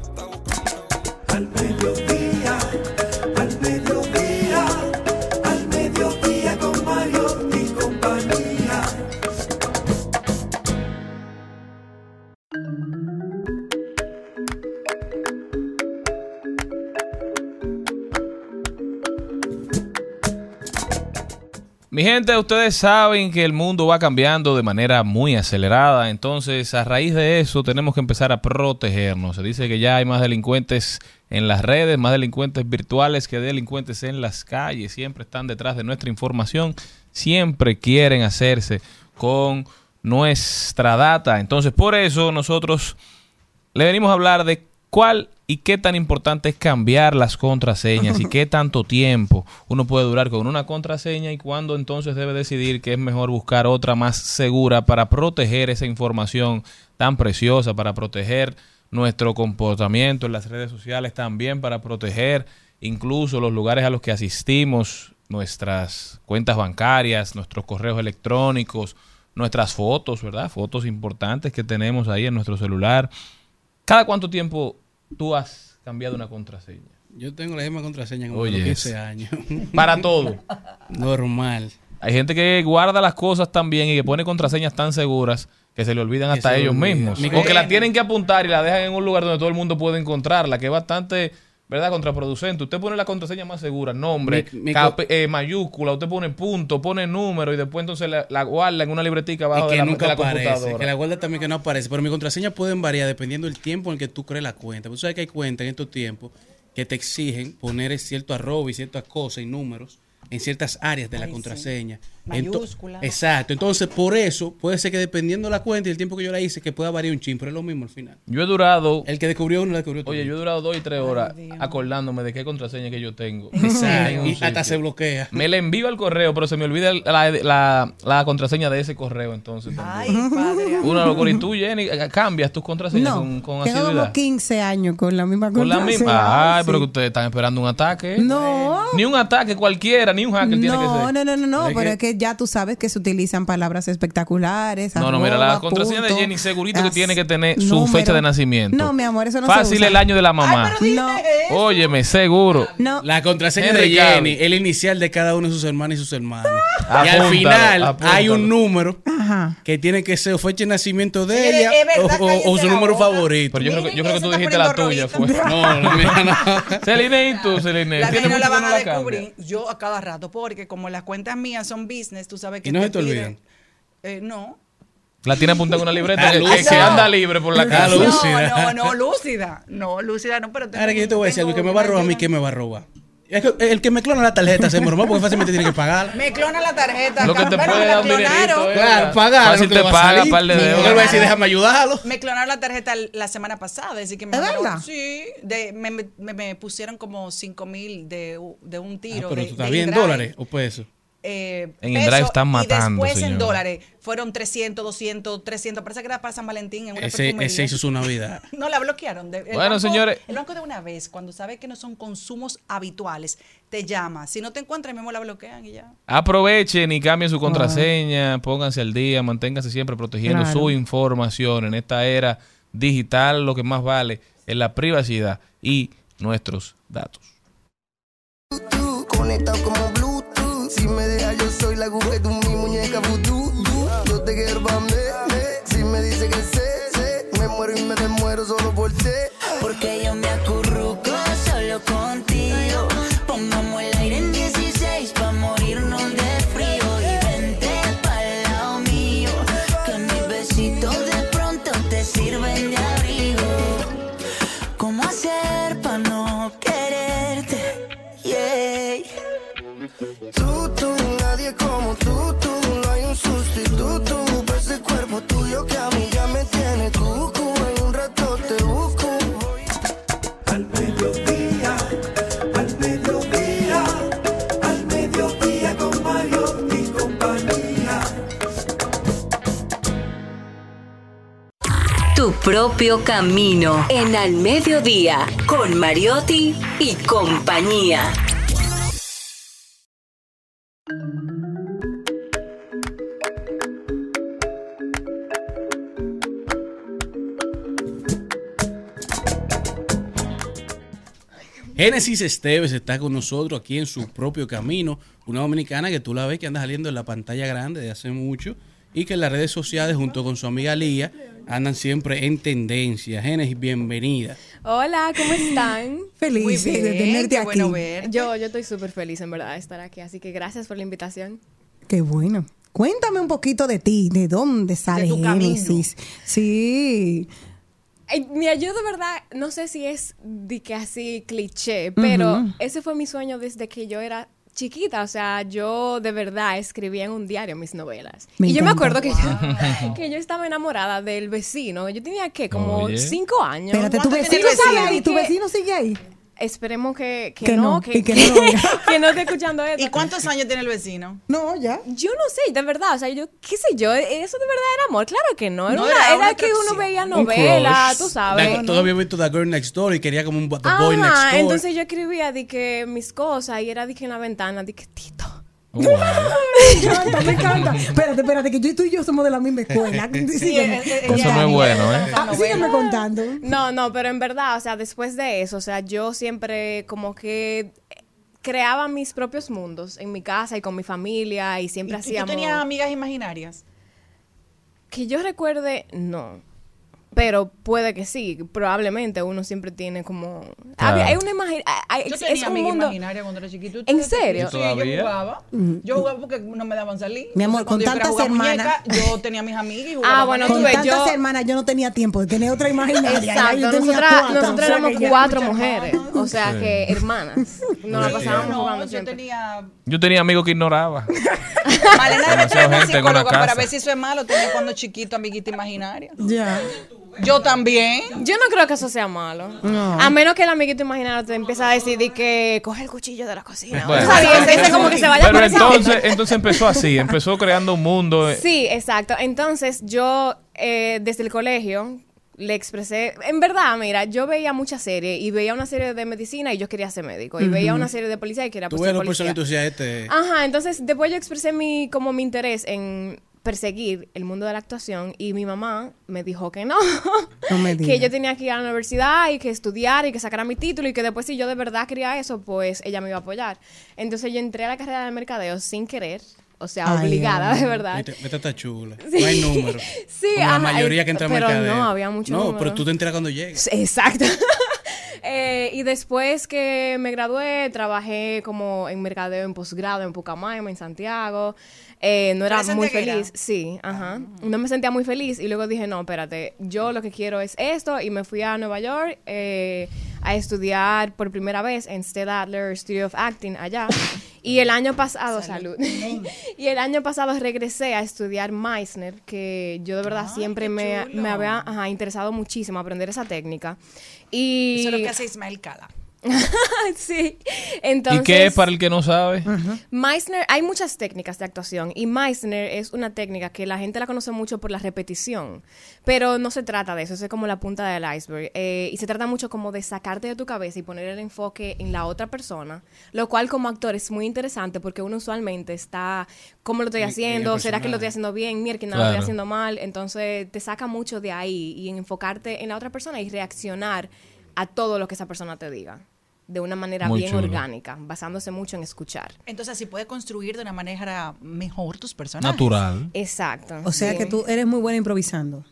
Mi gente, ustedes saben que el mundo va cambiando de manera muy acelerada, entonces a raíz de eso tenemos que empezar a protegernos. Se dice que ya hay más delincuentes en las redes, más delincuentes virtuales que delincuentes en las calles, siempre están detrás de nuestra información, siempre quieren hacerse con nuestra data. Entonces por eso nosotros le venimos a hablar de cuál y qué tan importante es cambiar las contraseñas y qué tanto tiempo uno puede durar con una contraseña y cuándo entonces debe decidir que es mejor buscar otra más segura para proteger esa información tan preciosa, para proteger nuestro comportamiento en las redes sociales, también para proteger incluso los lugares a los que asistimos, nuestras cuentas bancarias, nuestros correos electrónicos, nuestras fotos, ¿verdad? Fotos importantes que tenemos ahí en nuestro celular. ¿Cada cuánto tiempo tú has cambiado una contraseña? Yo tengo la misma contraseña como los 15 es- años. Para todo. Normal. Hay gente que guarda las cosas tan bien y que pone contraseñas tan seguras que se le olvidan Que hasta ellos olvida. mismos. Mi O que la tienen que apuntar y la dejan en un lugar donde todo el mundo puede encontrarla, que es bastante, ¿verdad? Contraproducente. Usted pone la contraseña más segura, nombre, Mi- mi cap- eh, mayúscula, usted pone punto, pone número y después entonces la, la guarda en una libretica abajo y de que la, nunca de la aparece, computadora. que la guarda también que no aparece, pero mis contraseñas pueden variar dependiendo del tiempo en el que tú crees la cuenta. Porque tú sabes que hay cuentas en estos tiempos que te exigen poner cierto arroba y ciertas cosas y números en ciertas áreas de la Ay, sí. Contraseña. Ento-. Exacto. Entonces, por eso, puede ser que dependiendo de la cuenta y el tiempo que yo la hice, que pueda variar un chin, pero es lo mismo al final. Yo he durado. El que descubrió uno, la descubrió. Oye, yo he durado dos y tres horas acordándome de qué contraseña que yo tengo. Exacto. Y hasta se bloquea. Me la envío al correo, pero se me olvida la, la- la contraseña de ese correo entonces. Una locura. Y tú, Jenny, cambias tus contraseñas No, con, con tengo como asiduidad. 15 años con la misma Con la contraseña. misma. Ay, Sí. pero que ustedes están esperando un ataque. No. Ni un ataque cualquiera, ni un hacker tiene que No, ser. no, no, no, no, pero que- es que ya tú sabes que se utilizan palabras espectaculares. No, no, mira, la contraseña de Jenny segurito que tiene que tener su número. fecha de nacimiento. No, mi amor, eso no se Fácil usa. el año de la mamá. No. Óyeme, seguro. No. La contraseña de. Jenny, el inicial de cada uno de sus hermanos y sus hermanos. y Apúntalo, al final apúntalo. hay un número Ajá. que tiene que ser fecha de nacimiento de Mire, ella es verdad, o- o, o cállese su número boca. favorito. Pero yo creo que, yo creo que tú dijiste la tuya. Fue. rojita. No, la mía no. Celine, ¿y tú, Celine? La ¿Tiene mía no la van no a descubrir yo a cada rato, porque como las cuentas mías son business, tú sabes que Y no se te olvidan. Eh, no. La tiene apuntada en una libreta que, que- que anda libre por la lúcida. No, no, no, lúcida. No, lúcida no, pero tengo Ahora que yo te voy a decir algo que me va a robar a mí, ¿qué me va a robar? Es que el que me clona la tarjeta se mormó porque fácilmente tiene que pagar. Me clona la tarjeta. Lo que te puede me dar un clonaron. dinerito, eh. Claro, pagar. Fácil te paga, par de dedos. Él va a decir, déjame ayudarlo. Me clonaron la tarjeta la semana pasada, así que me ¿Es mandaron- verdad? Sí, de, me, me- me- me pusieron como 5 mil de, de un Ah, tiro. pero de, tú estás bien, dólares o pesos. Eh, En peso, InDrive están Y matando, después en señor. dólares fueron 300, 200, 300. Parece que era para San Valentín en una Ese, ese hizo su Navidad. No, la bloquearon. De- el Bueno, banco- señores. El banco de una vez, cuando sabe que no son consumos habituales, te llama. Si no te encuentras, mismo la bloquean y ya. Aprovechen y cambien su contraseña, pónganse al día, manténganse siempre protegiendo Claro. su información en esta era digital. Lo que más vale es la privacidad y nuestros datos. Conectado como Bluetooth. Si me deja, yo soy la de mi muñeca vudú. Yo te quiero pa' me, me. Si me dice que sé, sé. Me muero y me desmuero solo por ti. Porque yo me acurruco propio camino en Al Mediodía con Mariotti y compañía. Génesis Esteves está con nosotros aquí en su propio camino. Una dominicana que tú la ves que anda saliendo en la pantalla grande de hace mucho y que en las redes sociales junto con su amiga Lía andan siempre en tendencia. Génesis, bienvenida. Hola, ¿cómo están? Feliz Muy de tenerte qué bueno aquí. verte. Yo, yo estoy súper feliz en verdad de estar aquí, así que gracias por la invitación. Qué bueno. Cuéntame un poquito de ti, de dónde sale tu camino. Génesis. Sí. Ay, mira, yo de verdad no sé si es de que así cliché, pero ese fue mi sueño desde que yo era chiquita, o sea, yo de verdad escribía en un diario mis novelas. Me y yo me acuerdo que yo, que yo estaba enamorada del vecino. Yo tenía que como Oye. cinco años. Espérate, ¿tu ¿Cuánto vecino sigue ahí? ¿Tu vecino sigue ahí? Esperemos que, que Que no, no, que, y que no que no esté escuchando esto. ¿Y cuántos años tiene el vecino? No, ya. Yo no sé, de verdad, o sea, yo, qué sé yo, eso de verdad era amor, claro que no, era, No, una- era que uno veía novelas, tú sabes. La- Todavía he visto The Girl Next Door y quería como un The Boy Next Door. entonces yo escribía de que mis cosas y era de que en la ventana, de que Tito. Me encanta, me encanta. Espérate, espérate, que yo y tú y yo somos de la misma escuela. Sígueme contando. Eso no es bueno, ¿eh? Ah, sígueme contando. No, no, pero en verdad, o sea, después de eso, o sea, yo siempre como que creaba mis propios mundos en mi casa y con mi familia y siempre ¿Y tú hacíamos... tenías amigas imaginarias? Que yo recuerde, no. Pero puede que sí, probablemente uno siempre tiene como... Claro. Hay una hay- Yo es tenía un amiga mundo... imaginaria cuando era chiquito. ¿En serio? Sí, yo jugaba. Yo jugaba porque no me daban salir. Mi amor, Entonces, cuando con tantas hermanas. muñeca, yo tenía mis amigas y jugaba Ah, bueno, tú Con ves, tantas yo- hermanas yo no tenía tiempo de tener otra imaginaria. Exacto, nosotras, cuatro, nosotras éramos cuatro mujeres, o sea Sí. que hermanas. Nos la pasábamos No, jugando yo siempre. tenía... Yo tenía amigos que ignoraba. Malena me Demasiada trae una psicóloga para ver si eso es malo. Tenía cuando chiquito amiguita imaginaria. Ya. Yo también. Yo no creo que eso sea malo. No. A menos que el amiguito imaginario te empiece a decir de que coge el cuchillo de la cocina. Bueno. Tú sabes, ese- ese como que se vaya Pero entonces, entonces empezó así, empezó creando un mundo. eh, Sí, exacto. Entonces yo eh, desde el colegio le expresé, en verdad, mira, yo veía muchas series y veía una serie de medicina y yo quería ser médico. Y veía una serie de policía y quería Tú ser policía. personitos ya este. Ajá, entonces después yo expresé mi, como mi interés en perseguir el mundo de la actuación y mi mamá me dijo que no, No me que yo tenía que ir a la universidad y que estudiar y que sacara mi título y que después si yo de verdad quería eso, pues ella me iba a apoyar. Entonces yo entré a la carrera de mercadeo sin querer, o sea, Ay, obligada, ay, de verdad. Vete, vete está chula. Sí. No hay número. Sí, Como la ajá, mayoría eh, que entra a pero mercadeo. no, había mucho No, número. pero tú te enteras cuando llegues. Exacto. Eh, y después que me gradué, trabajé como en mercadeo en posgrado en Pucamaima, en Santiago. Eh, no era ¿Pero muy feliz. Sí, ajá. No me sentía muy feliz y luego dije, no, espérate, yo lo que quiero es esto y me fui a Nueva York eh, a estudiar por primera vez en Stella Adler Studio of Acting allá. Y el año pasado, salud. y el año pasado regresé a estudiar Meissner, que yo de verdad siempre me, me había ajá, interesado muchísimo aprender esa técnica. Y Eso es lo que hace Ismael Cala. sí. Entonces, ¿Y qué es para el que no sabe? Meissner, hay muchas técnicas de actuación y Meissner es una técnica que la gente la conoce mucho por la repetición, pero no se trata de eso, eso es como la punta del iceberg eh, y se trata mucho como de sacarte de tu cabeza y poner el enfoque en la otra persona, lo cual como actor es muy interesante porque uno usualmente está, ¿cómo lo estoy haciendo? ¿Será que lo estoy haciendo bien? Mierda, no lo estoy haciendo mal, entonces te saca mucho de ahí y en enfocarte en la otra persona y reaccionar a todo lo que esa persona te diga de una manera Muy bien chulo. orgánica, basándose mucho en escuchar. Entonces, así puede construir de una manera mejor tus personajes. Natural. Exacto. O sea sí. que tú eres muy buena improvisando.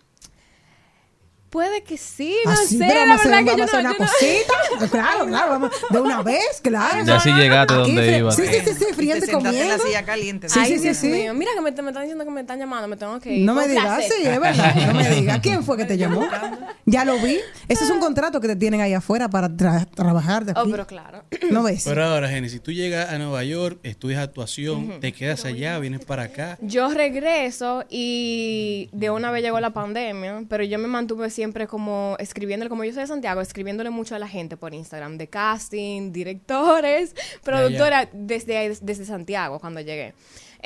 Puede que sí, no Así, sé, pero la vamos a verdad hacer- que yo vamos a no, yo una no- cosita. Claro, claro, vamos. De una vez, claro. Ya sí llegaste donde ibas. Sí, sí, sí, sí, friendo y Te sentaste en la comiendo. silla caliente. Sí, Ay, sí, sí, sí. Mira que me, me están diciendo que me están llamando, me tengo que ir. No me digas, sí, es verdad. No me digas. ¿Quién fue que te llamó? Ya lo vi. Ese es un contrato que te tienen ahí afuera para tra- trabajar de Oh, pero claro. ¿No ves? Pero ahora, Jenny, si tú llegas a Nueva York, estudias actuación, te quedas allá, vienes para acá. Yo regreso y de una vez llegó la pandemia, pero yo me mantuve siempre como escribiéndole, como yo soy de Santiago, escribiéndole mucho a la gente por Instagram, de casting, directores, productora, desde, desde Santiago cuando llegué.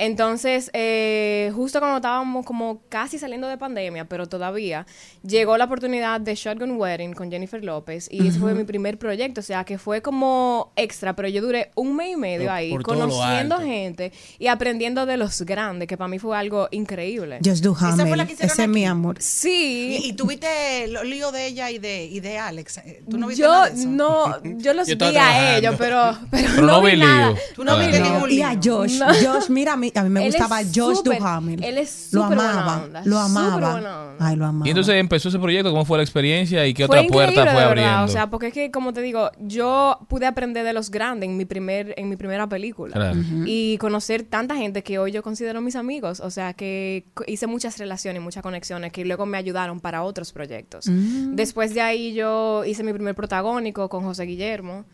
Entonces, eh, justo cuando estábamos como casi saliendo de pandemia, pero todavía, llegó la oportunidad de Shotgun Wedding con Jennifer López y ese fue mi primer proyecto, o sea que fue como extra, pero yo duré un mes y medio Por- ahí por conociendo gente y aprendiendo de los grandes, que para mí fue algo increíble. Just do Esa fue la Hamel. que hicieron Ese es mi amor. Sí. Y, y tuviste el lío de ella y de, y de Alex. Eh, ¿Tú no viste yo nada de eso? no, yo los Yo vi a ellos, pero, pero, Pero no vi nada. lío. Tú no viste ningún Y a lío. Josh, No. Josh, mira, a a mí me Él gustaba Josh Duhamel. él es Lo buena amaba, onda, lo amaba. buena Ay, lo amaba. Y entonces empezó ese proyecto, ¿cómo fue la experiencia y qué Fue otra puerta fue abriendo? verdad. O sea, porque es que, como te digo, yo pude aprender de los grandes en mi primer, en mi primera película. Claro. Y conocer tanta gente que hoy yo considero mis amigos. O sea, que hice muchas relaciones, muchas conexiones que luego me ayudaron para otros proyectos. Mm. Después de ahí yo hice mi primer protagónico con José Guillermo.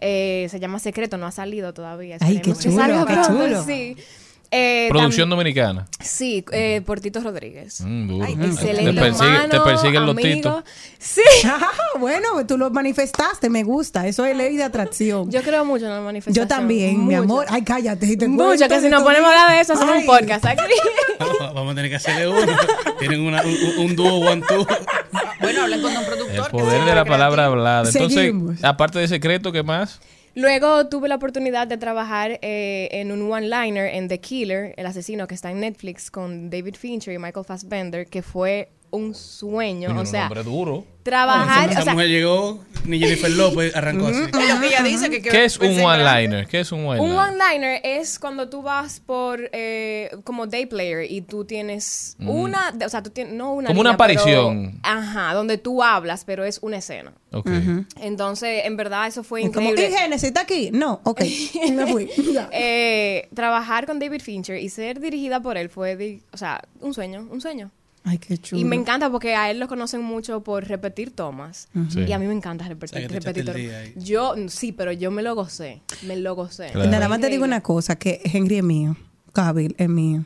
Eh, se llama Secreto, no ha salido todavía. Ay, qué que chulo, salga qué chulo. Sí. Eh, Producción tam- dominicana. Sí, eh, por Tito Rodríguez. Mm, duro. Ay, te, excelente persigue- te persiguen los titos. Sí. bueno, tú lo manifestaste, me gusta. Eso es ley de atracción. Yo creo mucho en la manifestación. Yo también, mi amor. Ay, cállate. si te Mucho, que si nos ponemos a hablar de eso, hacemos Ay. un podcast aquí. Vamos, a tener que hacerle uno. Tienen una- un, un dúo one two. Bueno, hablen con un El productor. poder de la palabra hablada. Entonces, Seguimos. aparte de secreto, ¿qué más? Luego tuve la oportunidad de trabajar eh, en un one-liner en The Killer, el asesino que está en Netflix con David Fincher y Michael Fassbender, que fue un sueño. Coño, o un sea, hombre duro. trabajar. Esa o sea, mujer llegó, ni Jennifer López arrancó así. Es lo que ella dice. Que, que ¿Qué es un one-liner? ¿Qué es un Un one-liner? es cuando tú vas por eh, como day player y tú tienes Mm. una, o sea, tú tienes no una Como una pero- aparición. ajá, donde tú hablas, pero es una escena. Ok. Entonces, en verdad eso fue Es como, increíble. ¿y Génesis está aquí? No, ok. Me fui. Eh, trabajar con David Fincher y ser dirigida por él fue, o sea, un sueño, un sueño. Ay, qué chulo. Y me encanta porque a él lo conocen mucho por repetir tomas. Sí. Y a mí me encanta repetir, O sea, repetir tomas. Yo, sí, pero yo me lo gocé. Me lo gocé. Nada más te digo una cosa, que Henry es mío. Cabil es mío.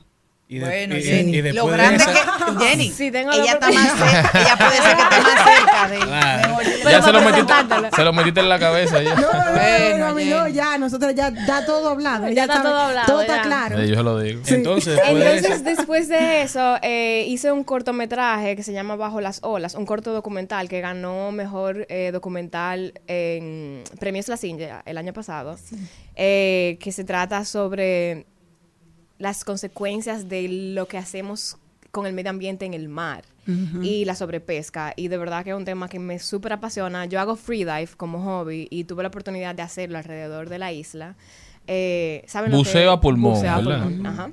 Y de- Bueno, y- Jenny, y después lo de grande esa- que Jenny, Sí, tengo la ella está más cerca, ella puede ser que esté más cerca de él. Claro. Mejor. Ya Pero se lo, metiste, presentártelo. se lo metiste en la cabeza ya. No, no, no, Bueno, no, Jenny. no, ya, nosotros ya está todo hablado. Ya está sabe- todo hablado, Todo está ya. claro. Eh, Yo se lo digo. Entonces, después de Entonces, eso- después de eso, eh, hice un cortometraje que se llama Bajo las Olas, un corto documental que ganó mejor eh, documental en Premios La Cinja el año pasado, eh, que se trata sobre las consecuencias de lo que hacemos con el medio ambiente en el mar y la sobrepesca. Y de verdad que es un tema que me súper apasiona. Yo hago freedive como hobby y tuve la oportunidad de hacerlo alrededor de la isla. Eh, ¿saben lo que Buceo a pulmón, Buceo a pulmón, Ajá.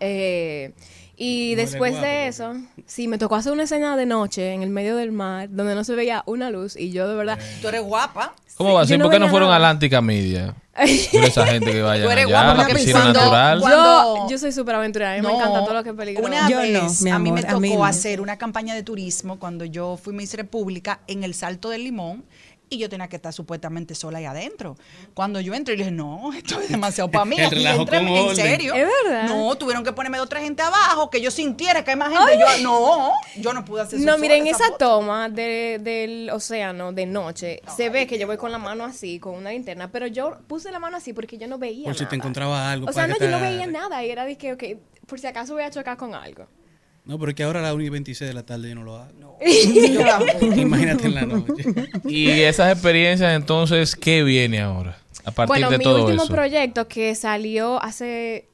Eh, y después guapo, de eso, sí, me tocó hacer una escena de noche en el medio del mar donde no se veía una luz y yo de verdad... Tú eres guapa. ¿Cómo va no ¿Por qué no veía fueron a. Atlántica Media? Mira esa gente que eres allá, guapa la piscina cuando- natural. cuando- Yo, yo soy súper aventurera, a mí No, me encanta todo lo que es peligroso. Una Yo no, vez mi a mí me amor, tocó mí no. hacer una campaña de turismo cuando yo fui Miss República en el Salto del Limón y yo tenía que estar supuestamente sola ahí adentro. Cuando yo entré, yo dije, no, esto es demasiado para mí. Aquí entré- con en orden. serio. Es verdad. No, tuvieron que ponerme de otra gente abajo, que yo sintiera que hay más gente. Yo, no, yo no pude hacer eso No, miren, esa foto. toma de- del océano de noche, se ve que yo voy con la mano así, con una linterna, pero yo puse la mano así porque yo no veía Por si te encontraba algo. O sea, no, yo no veía nada y era de que, ok, por si acaso voy a chocar con algo. No, pero es que ahora a las 1 y 26 de la tarde yo no lo hago. Tampoco. Imagínate en la noche. Y esas experiencias, entonces, ¿qué viene ahora? A partir Bueno, de mi todo último eso. proyecto que salió hace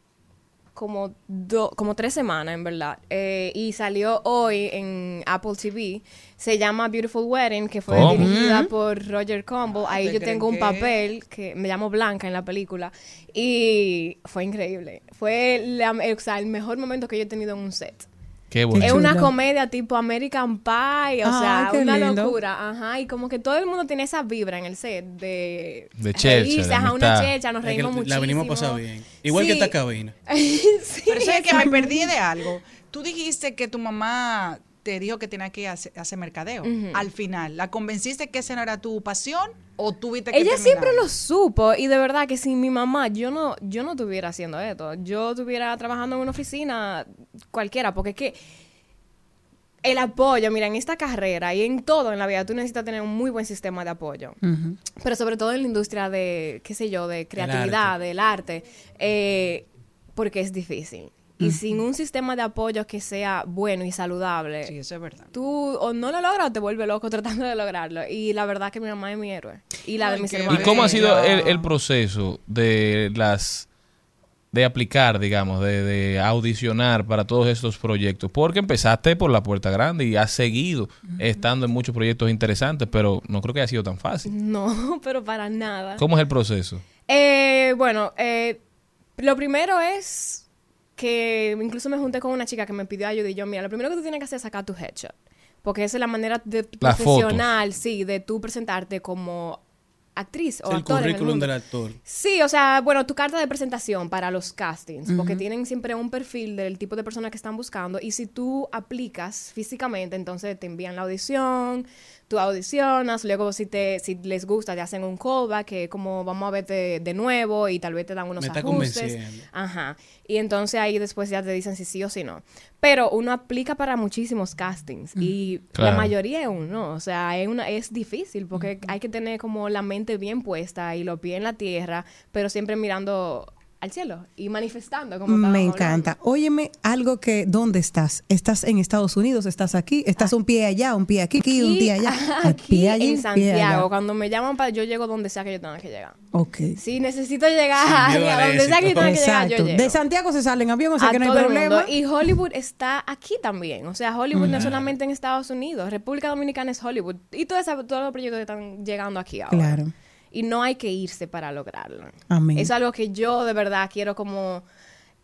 como, do- como tres semanas, en verdad, eh, y salió hoy en Apple TV, se llama Beautiful Wedding, que fue ¿Cómo? dirigida Ujú. por Roger Campbell. Ahí ¿te yo tengo un papel que me llamo Blanca en la película, y fue increíble. Fue la- o sea, el mejor momento que yo he tenido en un set. Qué bonito. Es una comedia tipo American Pie, o sea, qué una lindo. locura, ajá, y como que todo el mundo tiene esa vibra en el set de De chercha, ajá, una checha, nos Es que reímos la muchísimo. venimos a pasar bien. Igual que esta cabina. Sí, Pero sabes que me perdí de algo. Tú dijiste que tu mamá te dijo que tenía que hacer, hacer mercadeo. Al final, ¿la convenciste que esa no era tu pasión o tuviste que Ella terminar? siempre lo supo y de verdad que sin mi mamá yo no yo no estuviera haciendo esto. Yo estuviera trabajando en una oficina cualquiera porque es que el apoyo, mira, en esta carrera y en todo en la vida tú necesitas tener un muy buen sistema de apoyo. Pero sobre todo en la industria de, qué sé yo, de creatividad, arte. del arte, eh, porque es difícil. Y sin un sistema de apoyo que sea bueno y saludable, Sí, eso es verdad. tú o no lo logras o te vuelves loco tratando de lograrlo. Y la verdad que mi mamá es mi héroe. Y la de mis qué ¿Y hermanos. cómo ha sido el, el proceso de las de aplicar, digamos, de, de audicionar para todos estos proyectos? Porque empezaste por la puerta grande y has seguido estando en muchos proyectos interesantes, pero no creo que haya sido tan fácil. No, pero para nada. ¿Cómo es el proceso? Eh, bueno, eh, lo primero es que incluso me junté con una chica que me pidió ayuda y yo, mira, lo primero que tú tienes que hacer es sacar tu headshot. Porque esa es la manera de profesional, sí, de tú presentarte como actriz o el actor en el currículum mundo. del actor. Sí, o sea, bueno, tu carta de presentación para los castings, porque tienen siempre un perfil del tipo de persona que están buscando y si tú aplicas físicamente, entonces te envían la audición, tú audicionas, luego si te si les gusta te hacen un callback, que es como vamos a verte de nuevo y tal vez te dan unos Me está ajustes. Ajá. Y entonces ahí después ya te dicen si sí o si no. Pero uno aplica para muchísimos castings y Claro. la mayoría es uno. O sea, es, una, es difícil porque hay que tener como la mente bien puesta y los pies en la tierra, pero siempre mirando al cielo y manifestando como Me encanta. Óyeme, algo que, ¿dónde estás? ¿Estás en Estados Unidos? ¿Estás aquí? ¿Estás un pie allá, un pie aquí, Aquí, un pie allá? aquí pie allí, en un pie allá. Santiago, cuando me llaman para yo llego donde sea que yo tenga que llegar. Ok. Si necesito llegar a donde sea que yo tenga que llegar, yo llego. De Santiago se sale en avión, o sea a que no hay todo problema. mundo. Y Hollywood está aquí también. O sea, Hollywood no es solamente en Estados Unidos. República Dominicana es Hollywood. Y todo todos los proyectos que están llegando aquí ahora. Claro. Y no hay que irse para lograrlo. Amén. Es algo que yo de verdad quiero como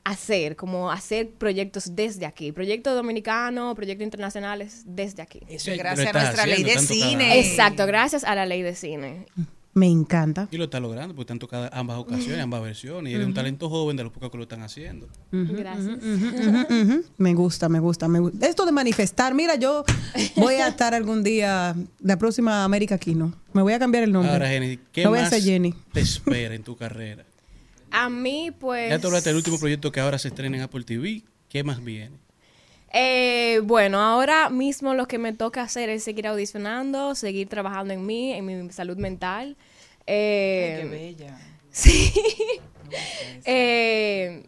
hacer, como hacer proyectos desde aquí. Proyectos dominicanos, proyectos internacionales desde aquí. Eso es gracias a nuestra ley de cine. cada- Exacto, gracias a la ley de cine. Me encanta. Y lo está logrando, porque están tocando ambas ocasiones, ambas versiones. Y eres un talento joven de los pocos que lo están haciendo. Gracias. Me gusta, me gusta, me gusta. Esto de manifestar, mira, yo voy a estar algún día, la próxima América Kino. Me voy a cambiar el nombre. Ahora, Jenny, ¿qué No voy a más Jenny. te espera en tu carrera? A mí, pues... Ya te hablaste del último proyecto que ahora se estrena en Apple TV. ¿Qué más viene? Eh, bueno, ahora mismo lo que me toca hacer es seguir audicionando, seguir trabajando en mí, en mi salud mental. Eh, Ay, qué bella. Sí. Eh,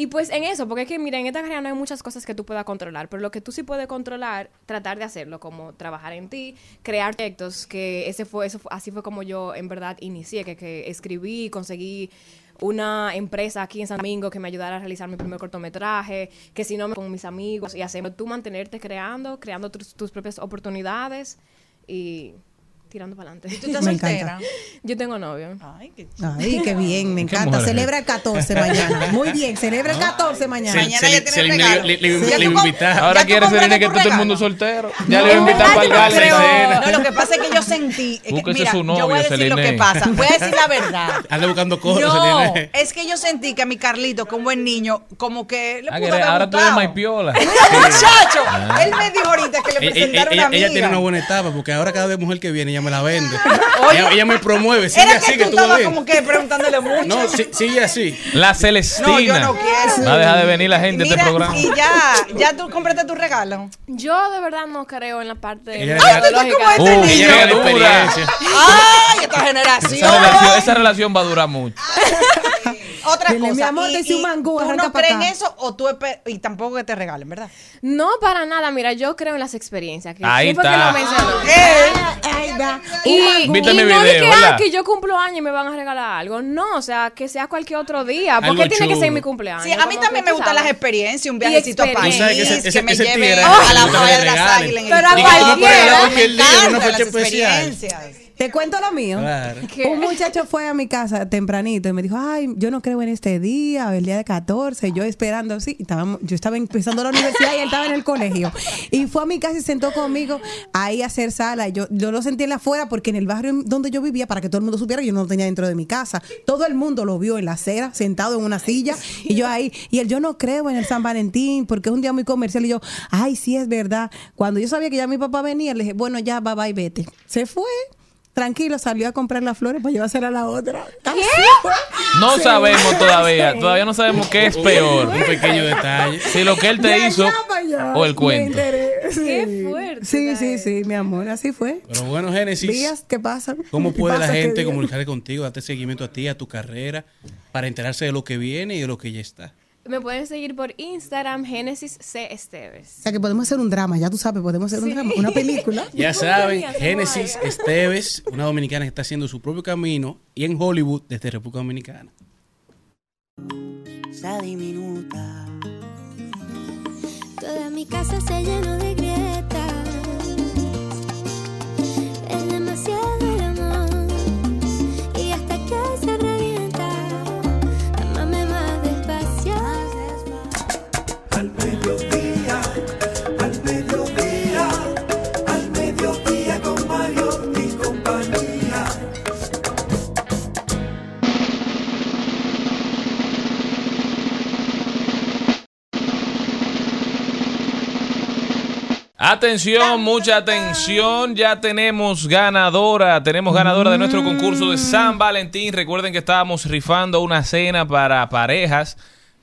y pues en eso, porque es que, mira, en esta carrera no hay muchas cosas que tú puedas controlar, pero lo que tú sí puedes controlar, tratar de hacerlo, como trabajar en ti, crear proyectos, que ese fue, eso fue- así fue como yo en verdad inicié, que, que escribí, conseguí una empresa aquí en San Domingo que me ayudara a realizar mi primer cortometraje, que si no, me con mis amigos y haciendo tú mantenerte creando, creando tus, tus propias oportunidades y tirando para adelante. ¿Y tú estás Me soltera? Yo tengo novio. Ay, qué Ay, qué bien, me encanta. mujer. Celebra el 14 mañana. Muy bien, celebra el 14 mañana. Se- Mañana se- ya tiene le- regalo. le- le- le invitar. Ahora quiere Serena que todo el mundo soltero. Ya No, le iba a invitar para el gala. No, lo que pasa es que yo sentí. que, mira, su yo voy a decir lo que pasa. Voy a decir la verdad. Anda buscando cosas. No, es que yo sentí que a mi Carlito, como buen niño, como que le Ah, pudo que haber ahora tú eres maipiola. Muchacho, Ah. él me dijo ahorita que le Ella, presentaron ella- a mi ella tiene una buena etapa, porque ahora cada vez mujer que viene, ella ella me la vende. Ella, ella me promueve. Sigue Era así que tú tú bien. como que preguntándole mucho. No, sí- sigue así. La Celestina. No, yo no quiero. Va a dejar de venir la gente a este Mira, programa. Y ya, ya tú compraste tu regalo. Yo de verdad no creo en la parte Ella Ay, tú estás como este Uh, niño. dura. Ay, esta generación. Esa relación, esa relación va a durar mucho. Otra Dile, cosa. mi amor, y- un mangú, ¿Tú no pa' crees en acá. eso o tú y tampoco que te regalen, verdad? No, para nada. Mira, yo creo en las experiencias. Que Ahí está. lo mencionó. Ahí va. Y, no ¿verdad? ah, que yo cumplo años y me van a regalar algo. No, o sea, que sea cualquier otro día. ¿Por Algo qué tiene que ser mi cumpleaños? Sí, a mí también me gustan las experiencias, un viajecito a. París, que me lleve a la playa de las águilas. Pero a cualquiera. las experiencias. Te cuento lo mío. Claro. Un muchacho fue a mi casa tempranito y me dijo, ay, yo no creo en este día, el día de 14, yo esperando así. Y estábamos- yo estaba empezando la universidad y él estaba en el colegio. Y fue a mi casa y sentó conmigo ahí a hacer sala. Y yo, yo lo sentí en la afuera porque en el barrio donde yo vivía, para que todo el mundo supiera, yo no lo tenía dentro de mi casa. Todo el mundo lo vio en la acera, sentado en una silla. Y yo ahí, y él, yo no creo en el San Valentín porque es un día muy comercial. Y yo, ay, sí, es verdad. Cuando yo sabía que ya mi papá venía, le dije, bueno, ya, bye bye, vete. Se fue. Tranquilo, salió a comprar las flores para llevársela a la otra. Fue. No Sí. sabemos todavía, todavía no sabemos qué es peor. Un pequeño detalle. Si lo que él te hizo o el cuento. Sí. Qué fuerte, Sí, sí, sí, mi amor, así fue. Pero bueno, Génesis. Días que pasan. ¿Cómo puede la Pasa gente días. comunicarse contigo, darte seguimiento a ti, a tu carrera, para enterarse de lo que viene y de lo que ya está? Me pueden seguir por Instagram, Génesis C. Esteves. O sea, que podemos hacer un drama, ya tú sabes, podemos hacer un drama, una película. Ya saben, Génesis. Esteves, una dominicana que está haciendo su propio camino y en Hollywood desde República Dominicana. Esa diminuta. Toda mi casa se llenó de grietas. Es demasiado Atención, mucha atención. Ya tenemos ganadora. Tenemos ganadora de nuestro concurso de San Valentín. Recuerden que estábamos rifando una cena para parejas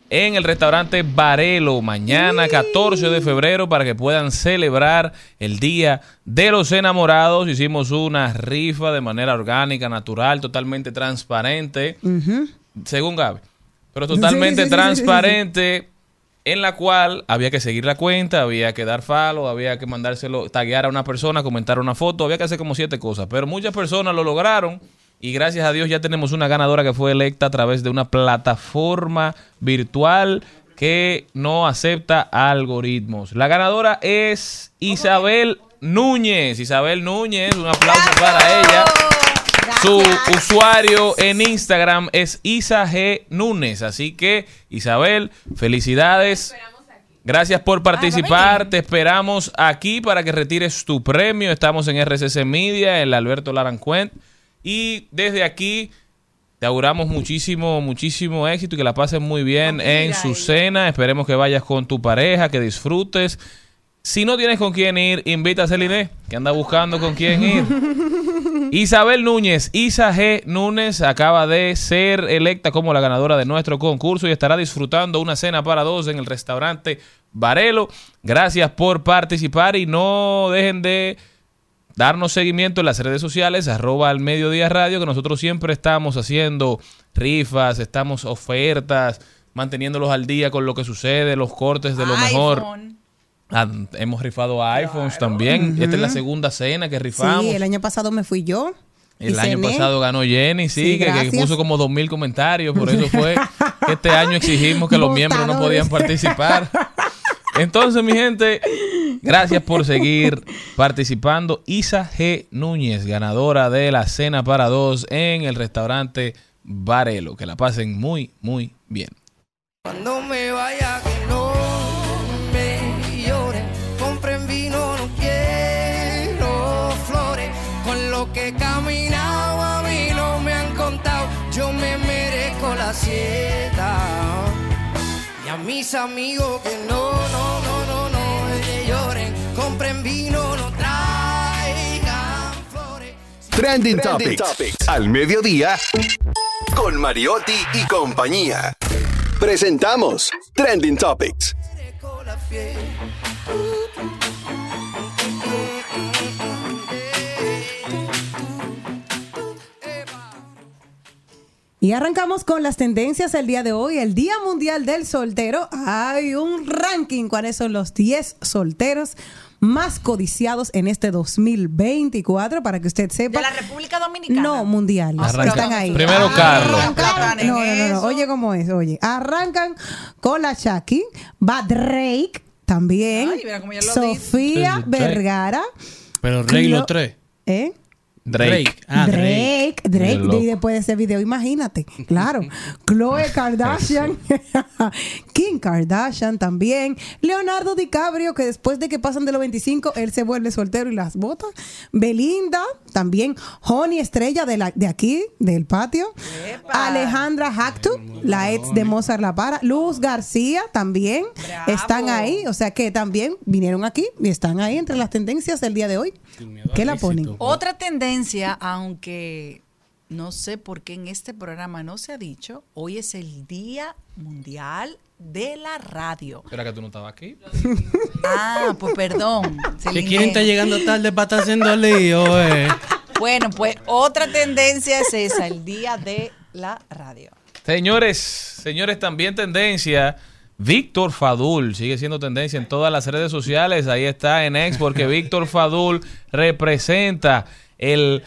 en el restaurante Varelo mañana 14 de febrero para que puedan celebrar el Día de los Enamorados. Hicimos una rifa de manera orgánica, natural, totalmente transparente, según Gaby. Pero totalmente Sí, sí, sí, transparente en la cual había que seguir la cuenta, había que dar follow, había que mandárselo, taguear a una persona, comentar una foto, había que hacer como siete cosas, pero muchas personas lo lograron y gracias a Dios ya tenemos una ganadora que fue electa a través de una plataforma virtual que no acepta algoritmos. La ganadora es Isabel Núñez. Isabel Núñez, un aplauso para ella. Su usuario en Instagram es Isa G. Núñez. Así que, Isabel, felicidades. Gracias por participar. Te esperamos aquí para que retires tu premio. Estamos en RCC Media, en la Alberto Larancuent. Y desde aquí te auguramos muchísimo, muchísimo éxito y que la pases muy bien en su cena. Esperemos que vayas con tu pareja, que disfrutes. Si no tienes con quién ir, invita a Celine, que anda buscando con quién ir. Isabel Núñez, Isa G. Núñez, acaba de ser electa como la ganadora de nuestro concurso y estará disfrutando una cena para dos en el restaurante Varelo. Gracias por participar y no dejen de darnos seguimiento en las redes sociales, arroba al mediodía radio, que nosotros siempre estamos haciendo rifas, estamos ofertas, manteniéndolos al día con lo que sucede, los cortes de lo mejor. Ah, hemos rifado iPhones también. Esta es la segunda cena que rifamos. Sí, el año pasado me fui yo. El año cené. pasado ganó Jenny, sí, Sí, que, que puso como dos mil comentarios. Por eso fue que este año exigimos que los miembros no podían participar. Entonces, mi gente, gracias por seguir participando. Isa G. Núñez, ganadora de la cena para dos en el restaurante Varelo. Que la pasen muy, muy bien. Cuando me vaya que mis amigos que no, no, no, no, no eh, lloren, compren vino, no traigan flores. Trending, Topics. Al mediodía. Con Mariotti y compañía. Presentamos Trending Topics. Y arrancamos con las tendencias el día de hoy, el Día Mundial del Soltero. Hay un ranking, cuáles son los 10 solteros más codiciados en este 2024 para que usted sepa. De la República Dominicana. No, mundial. Arranca. Están ahí. Primero Carlos. Arrancan- No, no, no, no. Oye cómo es, oye. Arrancan con la Shaki, va Drake también, Ay, mira cómo ya lo Sofía. Vergara, Pero Rey los tres. ¿eh? Drake. Ah, Drake. Drake, Drake, Qué loco. y después de ese video, imagínate, claro. Chloe Kardashian, Kim Kardashian también, Leonardo DiCaprio, que después de que pasan de los 25, él se vuelve soltero y las botas. Belinda, también Honey Estrella de, la, de aquí, del patio. Alejandra Hactu, la ex de Mozart La Para. Luz García también están ahí, o sea que también vinieron aquí y están ahí entre las tendencias del día de hoy. ¿Qué la ponen? Otra tendencia, aunque no sé por qué en este programa no se ha dicho, hoy es el Día Mundial de la Radio. ¿Era que tú no estabas aquí? Ah, pues perdón. Celine. quieren estar llegando tarde para estar haciendo lío, eh. Bueno, pues otra tendencia es esa, el Día de la Radio. Señores, señores, también tendencia. Víctor Fadul sigue siendo tendencia en todas las redes sociales. Ahí está en X, porque Víctor Fadul representa el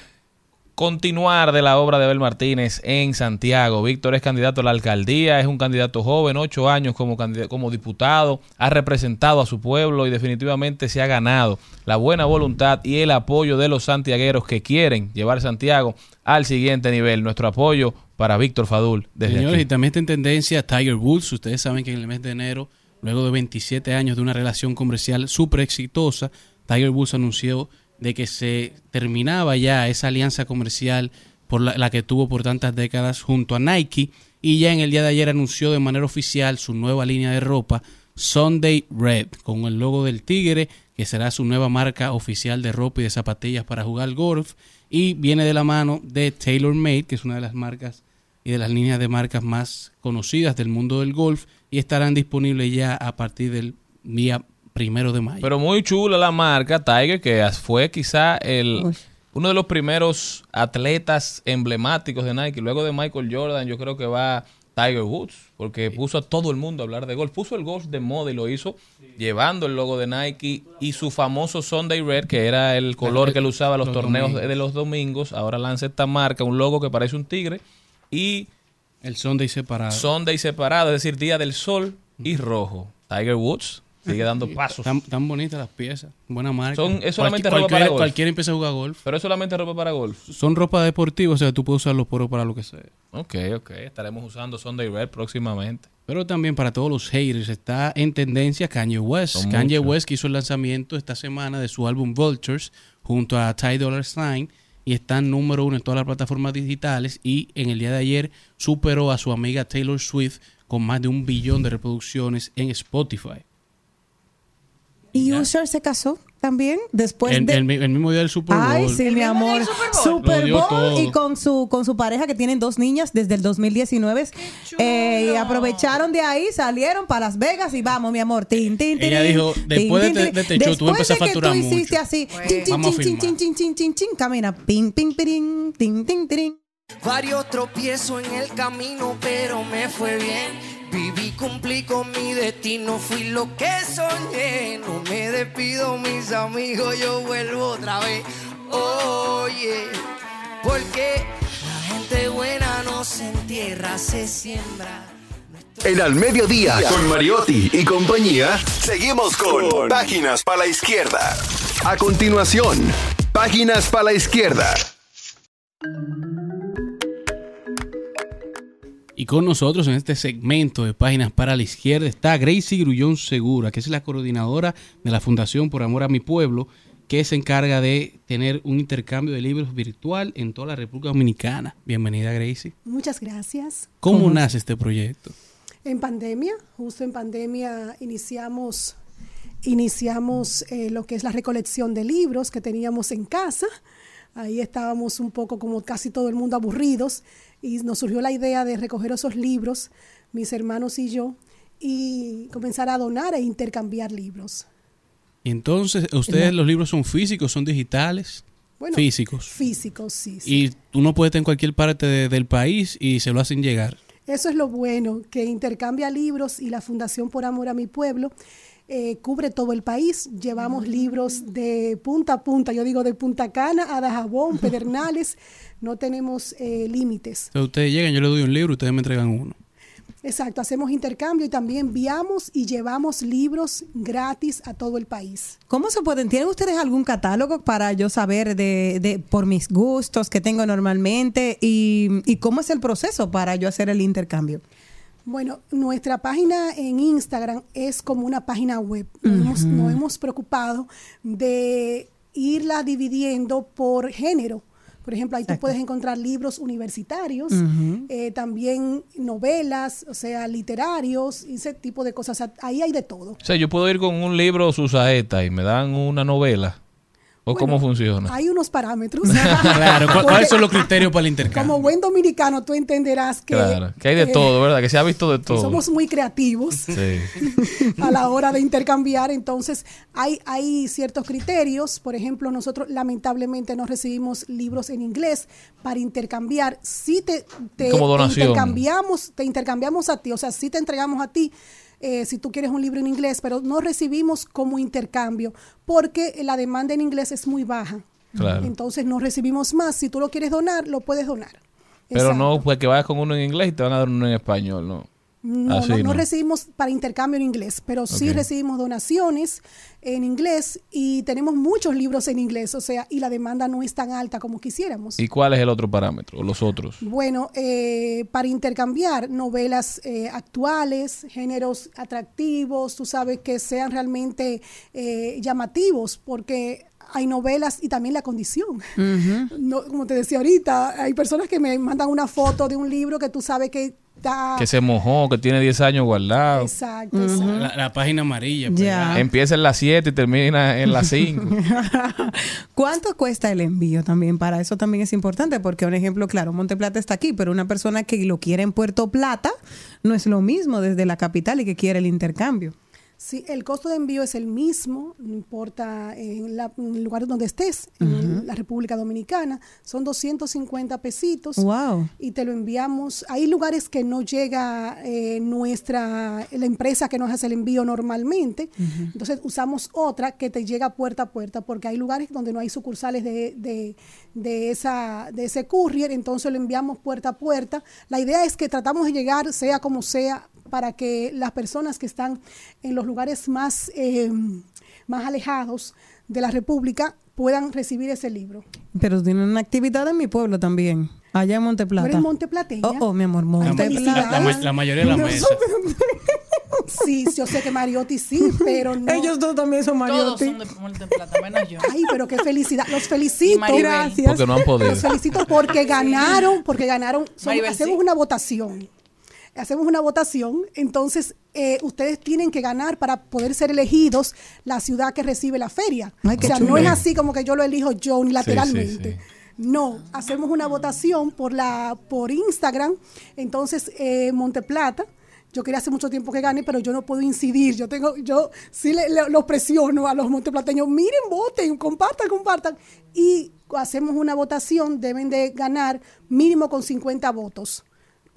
continuar de la obra de Abel Martínez en Santiago. Víctor es candidato a la alcaldía, es un candidato joven, ocho años como, como diputado, ha representado a su pueblo y definitivamente se ha ganado la buena voluntad y el apoyo de los santiagueros que quieren llevar Santiago al siguiente nivel. Nuestro apoyo para Víctor Fadul desde Señores, aquí. y también está en tendencia Tiger Woods. Ustedes saben que en el mes de enero, luego de 27 años de una relación comercial súper exitosa, Tiger Woods anunció de que se terminaba ya esa alianza comercial por la, que tuvo por tantas décadas junto a Nike y ya en el día de ayer anunció de manera oficial su nueva línea de ropa Sunday Red con el logo del tigre que será su nueva marca oficial de ropa y de zapatillas para jugar golf y viene de la mano de TaylorMade que es una de las marcas y de las líneas de marcas más conocidas del mundo del golf y estarán disponibles ya a partir del día primero de mayo. Pero muy chula la marca Tiger, que fue quizá el uno de los primeros atletas emblemáticos de Nike. Luego de Michael Jordan, yo creo que va Tiger Woods, porque puso a todo el mundo a hablar de golf. Puso el golf de moda y lo hizo llevando el logo de Nike y su famoso Sunday Red, que era el color que él usaba en los, Los torneos domingos. de los domingos. Ahora lanza esta marca, un logo que parece un tigre y el Sunday separado. Sunday separado, es decir, día del sol y rojo. Tiger Woods sigue dando pasos. Tan, tan bonitas las piezas. Buena marca. Son- es solamente ropa para cualquiera, golf. cualquiera empieza a jugar golf. Pero es solamente ropa para golf. Son ropa deportiva, o sea, tú puedes usar los poros para lo que sea. Ok, ok. Estaremos usando Sunday Red próximamente. Pero también para todos los haters está en tendencia Kanye West. Son Kanye. West que hizo el lanzamiento esta semana de su álbum Vultures junto a Ty Dolla Sign y está número uno en todas las plataformas digitales y en el día de ayer superó a su amiga Taylor Swift con más de un billón de reproducciones en Spotify. Y Usher se casó también después el, de... el el mismo día del Super Bowl. Ay, sí, mi amor. Super Lo dio Bowl y con su con su pareja que tienen dos niñas desde el 2019. Eh, y aprovecharon de ahí, salieron para Las Vegas y vamos, mi amor. Tin, tin, Ella tin, dijo, tin, después de tin, tin. de este show, tú Después empezaste a de que facturar tú hiciste mucho. así, chin, chin, vamos a chin, chin, firmar. chin, chin, chin, chin, camina, ping, ping, pirin, tin, tin. Varios tropiezos en el camino, pero me fue bien. Viví, cumplí con mi destino, fui lo que soñé. No me despido, mis amigos, yo vuelvo otra vez. Oye, porque la gente buena no se entierra, se siembra. En Al Mediodía, con Mariotti y compañía, seguimos con Páginas para la Izquierda. A continuación, Páginas para la Izquierda. Y con nosotros en este segmento de Páginas para la Izquierda está Gracie Grullón Segura, que es la coordinadora de la Fundación Por Amor a Mi Pueblo, que se encarga de tener un intercambio de libros virtual en toda la República Dominicana. Bienvenida, Gracie. Muchas gracias. ¿Cómo, nace este proyecto? En pandemia, justo en pandemia iniciamos, iniciamos eh, lo que es la recolección de libros que teníamos en casa. Ahí estábamos un poco como casi todo el mundo aburridos y nos surgió la idea de recoger esos libros, mis hermanos y yo, y comenzar a donar e intercambiar libros. Y entonces, ¿ustedes los libros son físicos, son digitales? Bueno, físicos. Físicos, sí. sí. Y uno puede estar en cualquier parte de- del país y se lo hacen llegar. Eso es lo bueno, que intercambia libros y la Fundación Por Amor a mi Pueblo eh, cubre todo el país. Llevamos libros de punta a punta, yo digo de Punta Cana a Dajabón, Pedernales, no tenemos eh, límites. Entonces, ustedes llegan, yo les doy un libro, ustedes me entregan uno. Exacto, hacemos intercambio y también enviamos y llevamos libros gratis a todo el país. ¿Cómo se pueden? ¿Tienen ustedes algún catálogo para yo saber de, de por mis gustos que tengo normalmente y, y cómo es el proceso para yo hacer el intercambio? Bueno, nuestra página en Instagram es como una página web. Nos, hemos, Ujú. nos hemos preocupado de irla dividiendo por género. Por ejemplo, ahí tú puedes encontrar libros universitarios, eh, también novelas, o sea, literarios, y ese tipo de cosas. O sea, ahí hay de todo. O sea, yo puedo ir con un libro Susaeta y me dan una novela. ¿O cómo funciona? Hay unos parámetros. Claro, ¿cu- Porque ¿cuáles son los criterios para el intercambio? Como buen dominicano, tú entenderás que, Claro, que hay de eh, todo, ¿verdad? Que se ha visto de todo. somos muy creativos. Sí. a la hora de intercambiar. Entonces, hay, hay ciertos criterios. Por ejemplo, nosotros lamentablemente no recibimos libros en inglés para intercambiar. Si te, te, Como te donación. intercambiamos, te intercambiamos a ti, o sea, si te entregamos a ti. Eh, si tú quieres un libro en inglés, pero no recibimos como intercambio porque la demanda en inglés es muy baja. Claro. Entonces no recibimos más. Si tú lo quieres donar, lo puedes donar. Pero Exacto. no, pues que vayas con uno en inglés y te van a dar uno en español, ¿no? No, Así no, no no. recibimos para intercambio en inglés, pero sí recibimos donaciones en inglés y tenemos muchos libros en inglés, o sea, y la demanda no es tan alta como quisiéramos. ¿Y cuál es el otro parámetro? Los otros. Bueno, eh, para intercambiar novelas eh, actuales, géneros atractivos, tú sabes que sean realmente eh, llamativos, porque hay novelas y también la condición. No, como te decía ahorita, hay personas que me mandan una foto de un libro que tú sabes que está... Que se mojó, que tiene 10 años guardado. Exacto, exacto. La, la página amarilla. pues. Empieza en las 7 y termina en las 5. ¿Cuánto cuesta el envío también? Para eso también es importante, porque un ejemplo, claro, Monteplata está aquí, pero una persona que lo quiere en Puerto Plata no es lo mismo desde la capital y que quiere el intercambio. Sí, el costo de envío es el mismo, no importa en, la- en el lugar donde estés, en la República Dominicana, son 250 pesitos Wow. y te lo enviamos. Hay lugares que no llega eh, nuestra, la empresa que nos hace el envío normalmente, entonces usamos otra que te llega puerta a puerta, porque hay lugares donde no hay sucursales de, de, de esa, de ese courier, entonces lo enviamos puerta a puerta. La idea es que tratamos de llegar, sea como sea, para que las personas que están en los lugares más, eh, más alejados de la República puedan recibir ese libro. Pero tienen una actividad en mi pueblo también, allá en Monteplata. ¿Tú eres monteplateña? Oh, oh, mi amor, La, la- Monteplata. la ma- la mayoría de la mesa. Sí, yo sé que Mariotti sí, pero no. Ellos dos también son Todos Mariotti. son de Monteplata, menos yo. Ay, pero qué felicidad. Los felicito. Gracias. Porque no han podido. Los felicito porque ganaron, porque ganaron. Maribel, hacemos sí. una votación. Hacemos una votación, entonces eh, ustedes tienen que ganar para poder ser elegidos la ciudad que recibe la feria. Ay, o sea, chulo. no es así como que yo lo elijo yo Sí, unilateralmente. sí, No, hacemos una votación por la por Instagram. Entonces, eh, Monteplata, yo quería hace mucho tiempo que gane, pero yo no puedo incidir. Yo tengo, yo sí le, le- los presiono a los monteplateños, miren, voten, compartan, compartan. Y hacemos una votación, deben de ganar mínimo con 50 votos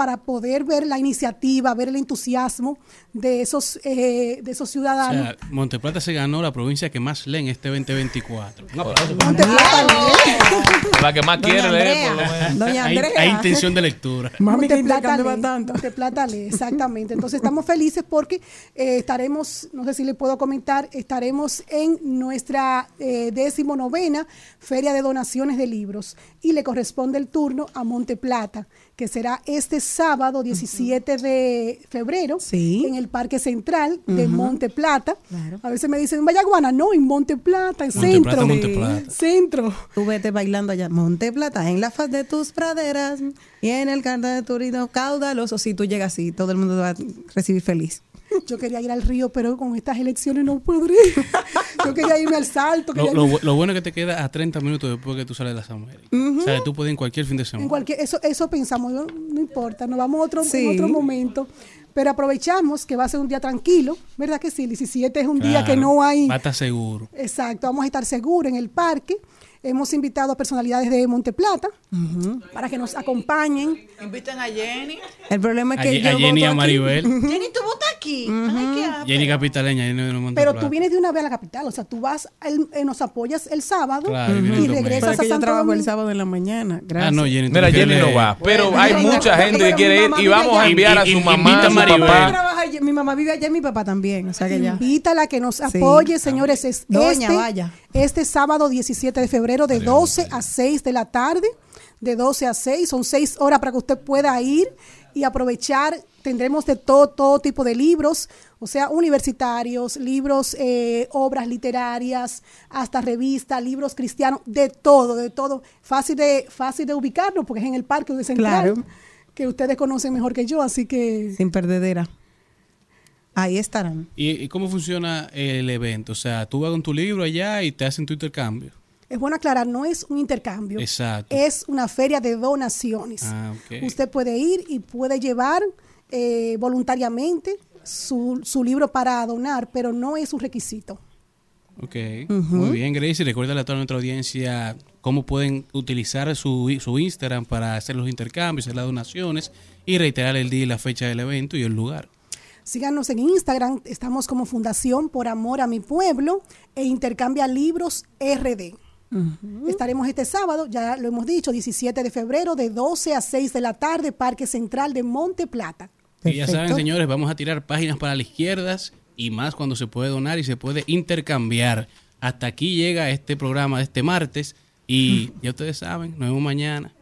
para poder ver la iniciativa, ver el entusiasmo de esos, eh, de esos O ciudadanos. sea, Monteplata se ganó la provincia que más lee en este 2024. Un aplauso para Monteplata lee. La que más quiere Doña leer, por lo menos. Doña Hay, Andrea. hay intención de lectura. Mami, Monteplata lee, tanto. Monteplata lee, exactamente. Entonces estamos felices porque eh, estaremos, no sé si le puedo comentar, estaremos en nuestra eh, décimo novena Feria de Donaciones de Libros y le corresponde el turno a Monteplata, que será este sábado 17 de febrero Sí. en el Parque Central de. Monte Plata. Claro. A veces me dicen en Vallaguana, no, en Monte Plata, en Monte centro. Plata, Monte Plata. Centro. Tú vete bailando allá, Monteplata, en la faz de tus praderas y en el canto de tu caudaloso. Si tú llegas así, todo el mundo te va a recibir feliz. Yo quería ir al río, pero con estas elecciones no podré. Yo quería irme al salto. Lo, bueno es que te queda a 30 minutos después que tú sales de las Américas. O sea, tú puedes ir en cualquier fin de semana. En cualquier, eso, eso pensamos, no importa, nos vamos a otro, Sí. en otro momento. Pero aprovechamos que va a ser un día tranquilo, ¿verdad que sí? El 17 es un día que no hay... Va a estar seguro. Exacto, vamos a estar seguros en el parque. Hemos invitado a personalidades de Monteplata para que nos acompañen. Inviten a Jenny. El problema es A que Ye- yo a Jenny y a voto aquí. Maribel. Jenny, tú votas aquí. Ay, qué ah, Jenny Capitaleña, Jenny de Monte Pero Plata. tú vienes de una vez a la capital, o sea, tú vas, el- eh, nos apoyas el sábado Claro, y regresas Pero a que yo Santo trabajo el sábado en la mañana. Gracias. Ah, no, Jenny. Mira, Jenny no va, pero Bueno, hay mucha gente que quiere ir y vamos a enviar a su mamá, invita a a su Maribel. papá. Mi mamá vive allá y mi papá también. O sea que ya. Invítala a que nos Sí. apoye, señores. Es Doña, este, vaya. este sábado 17 de febrero de 12 a 6 de la tarde. De 12 a 6, son 6 horas para que usted pueda ir y aprovechar. Tendremos de todo, todo tipo de libros, o sea, universitarios, libros, eh, obras literarias, hasta revistas, libros cristianos, de todo, de todo. Fácil de, fácil de ubicarnos porque es en el parque de Central, Claro. que ustedes conocen mejor que yo, así que... Sin perdedera. Ahí estarán. ¿Y, y cómo funciona el evento? O sea, tú vas con tu libro allá y te hacen tu intercambio. Es bueno aclarar, no es un intercambio. Exacto. Es una feria de donaciones. Ah, ok. Usted puede ir y puede llevar eh, voluntariamente su, su libro para donar, pero no es un requisito. Ok, muy bien, Gracie. Recuerda a toda nuestra audiencia cómo pueden utilizar su, su Instagram para hacer los intercambios, hacer las donaciones y reiterar el día y la fecha del evento y el lugar. Síganos en Instagram, estamos como Fundación por Amor a mi Pueblo e Intercambia Libros RD. Estaremos este sábado, ya lo hemos dicho, 17 de febrero, de 12 a 6 de la tarde, Parque Central de Monte Plata. Y ya saben, señores, vamos a tirar páginas para las izquierdas y más cuando se puede donar y se puede intercambiar. Hasta aquí llega este programa de este martes y ya ustedes saben, nos vemos mañana.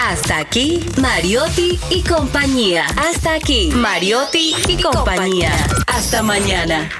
Hasta aquí, Mariotti y compañía. Hasta aquí, Mariotti y compañía. Hasta mañana.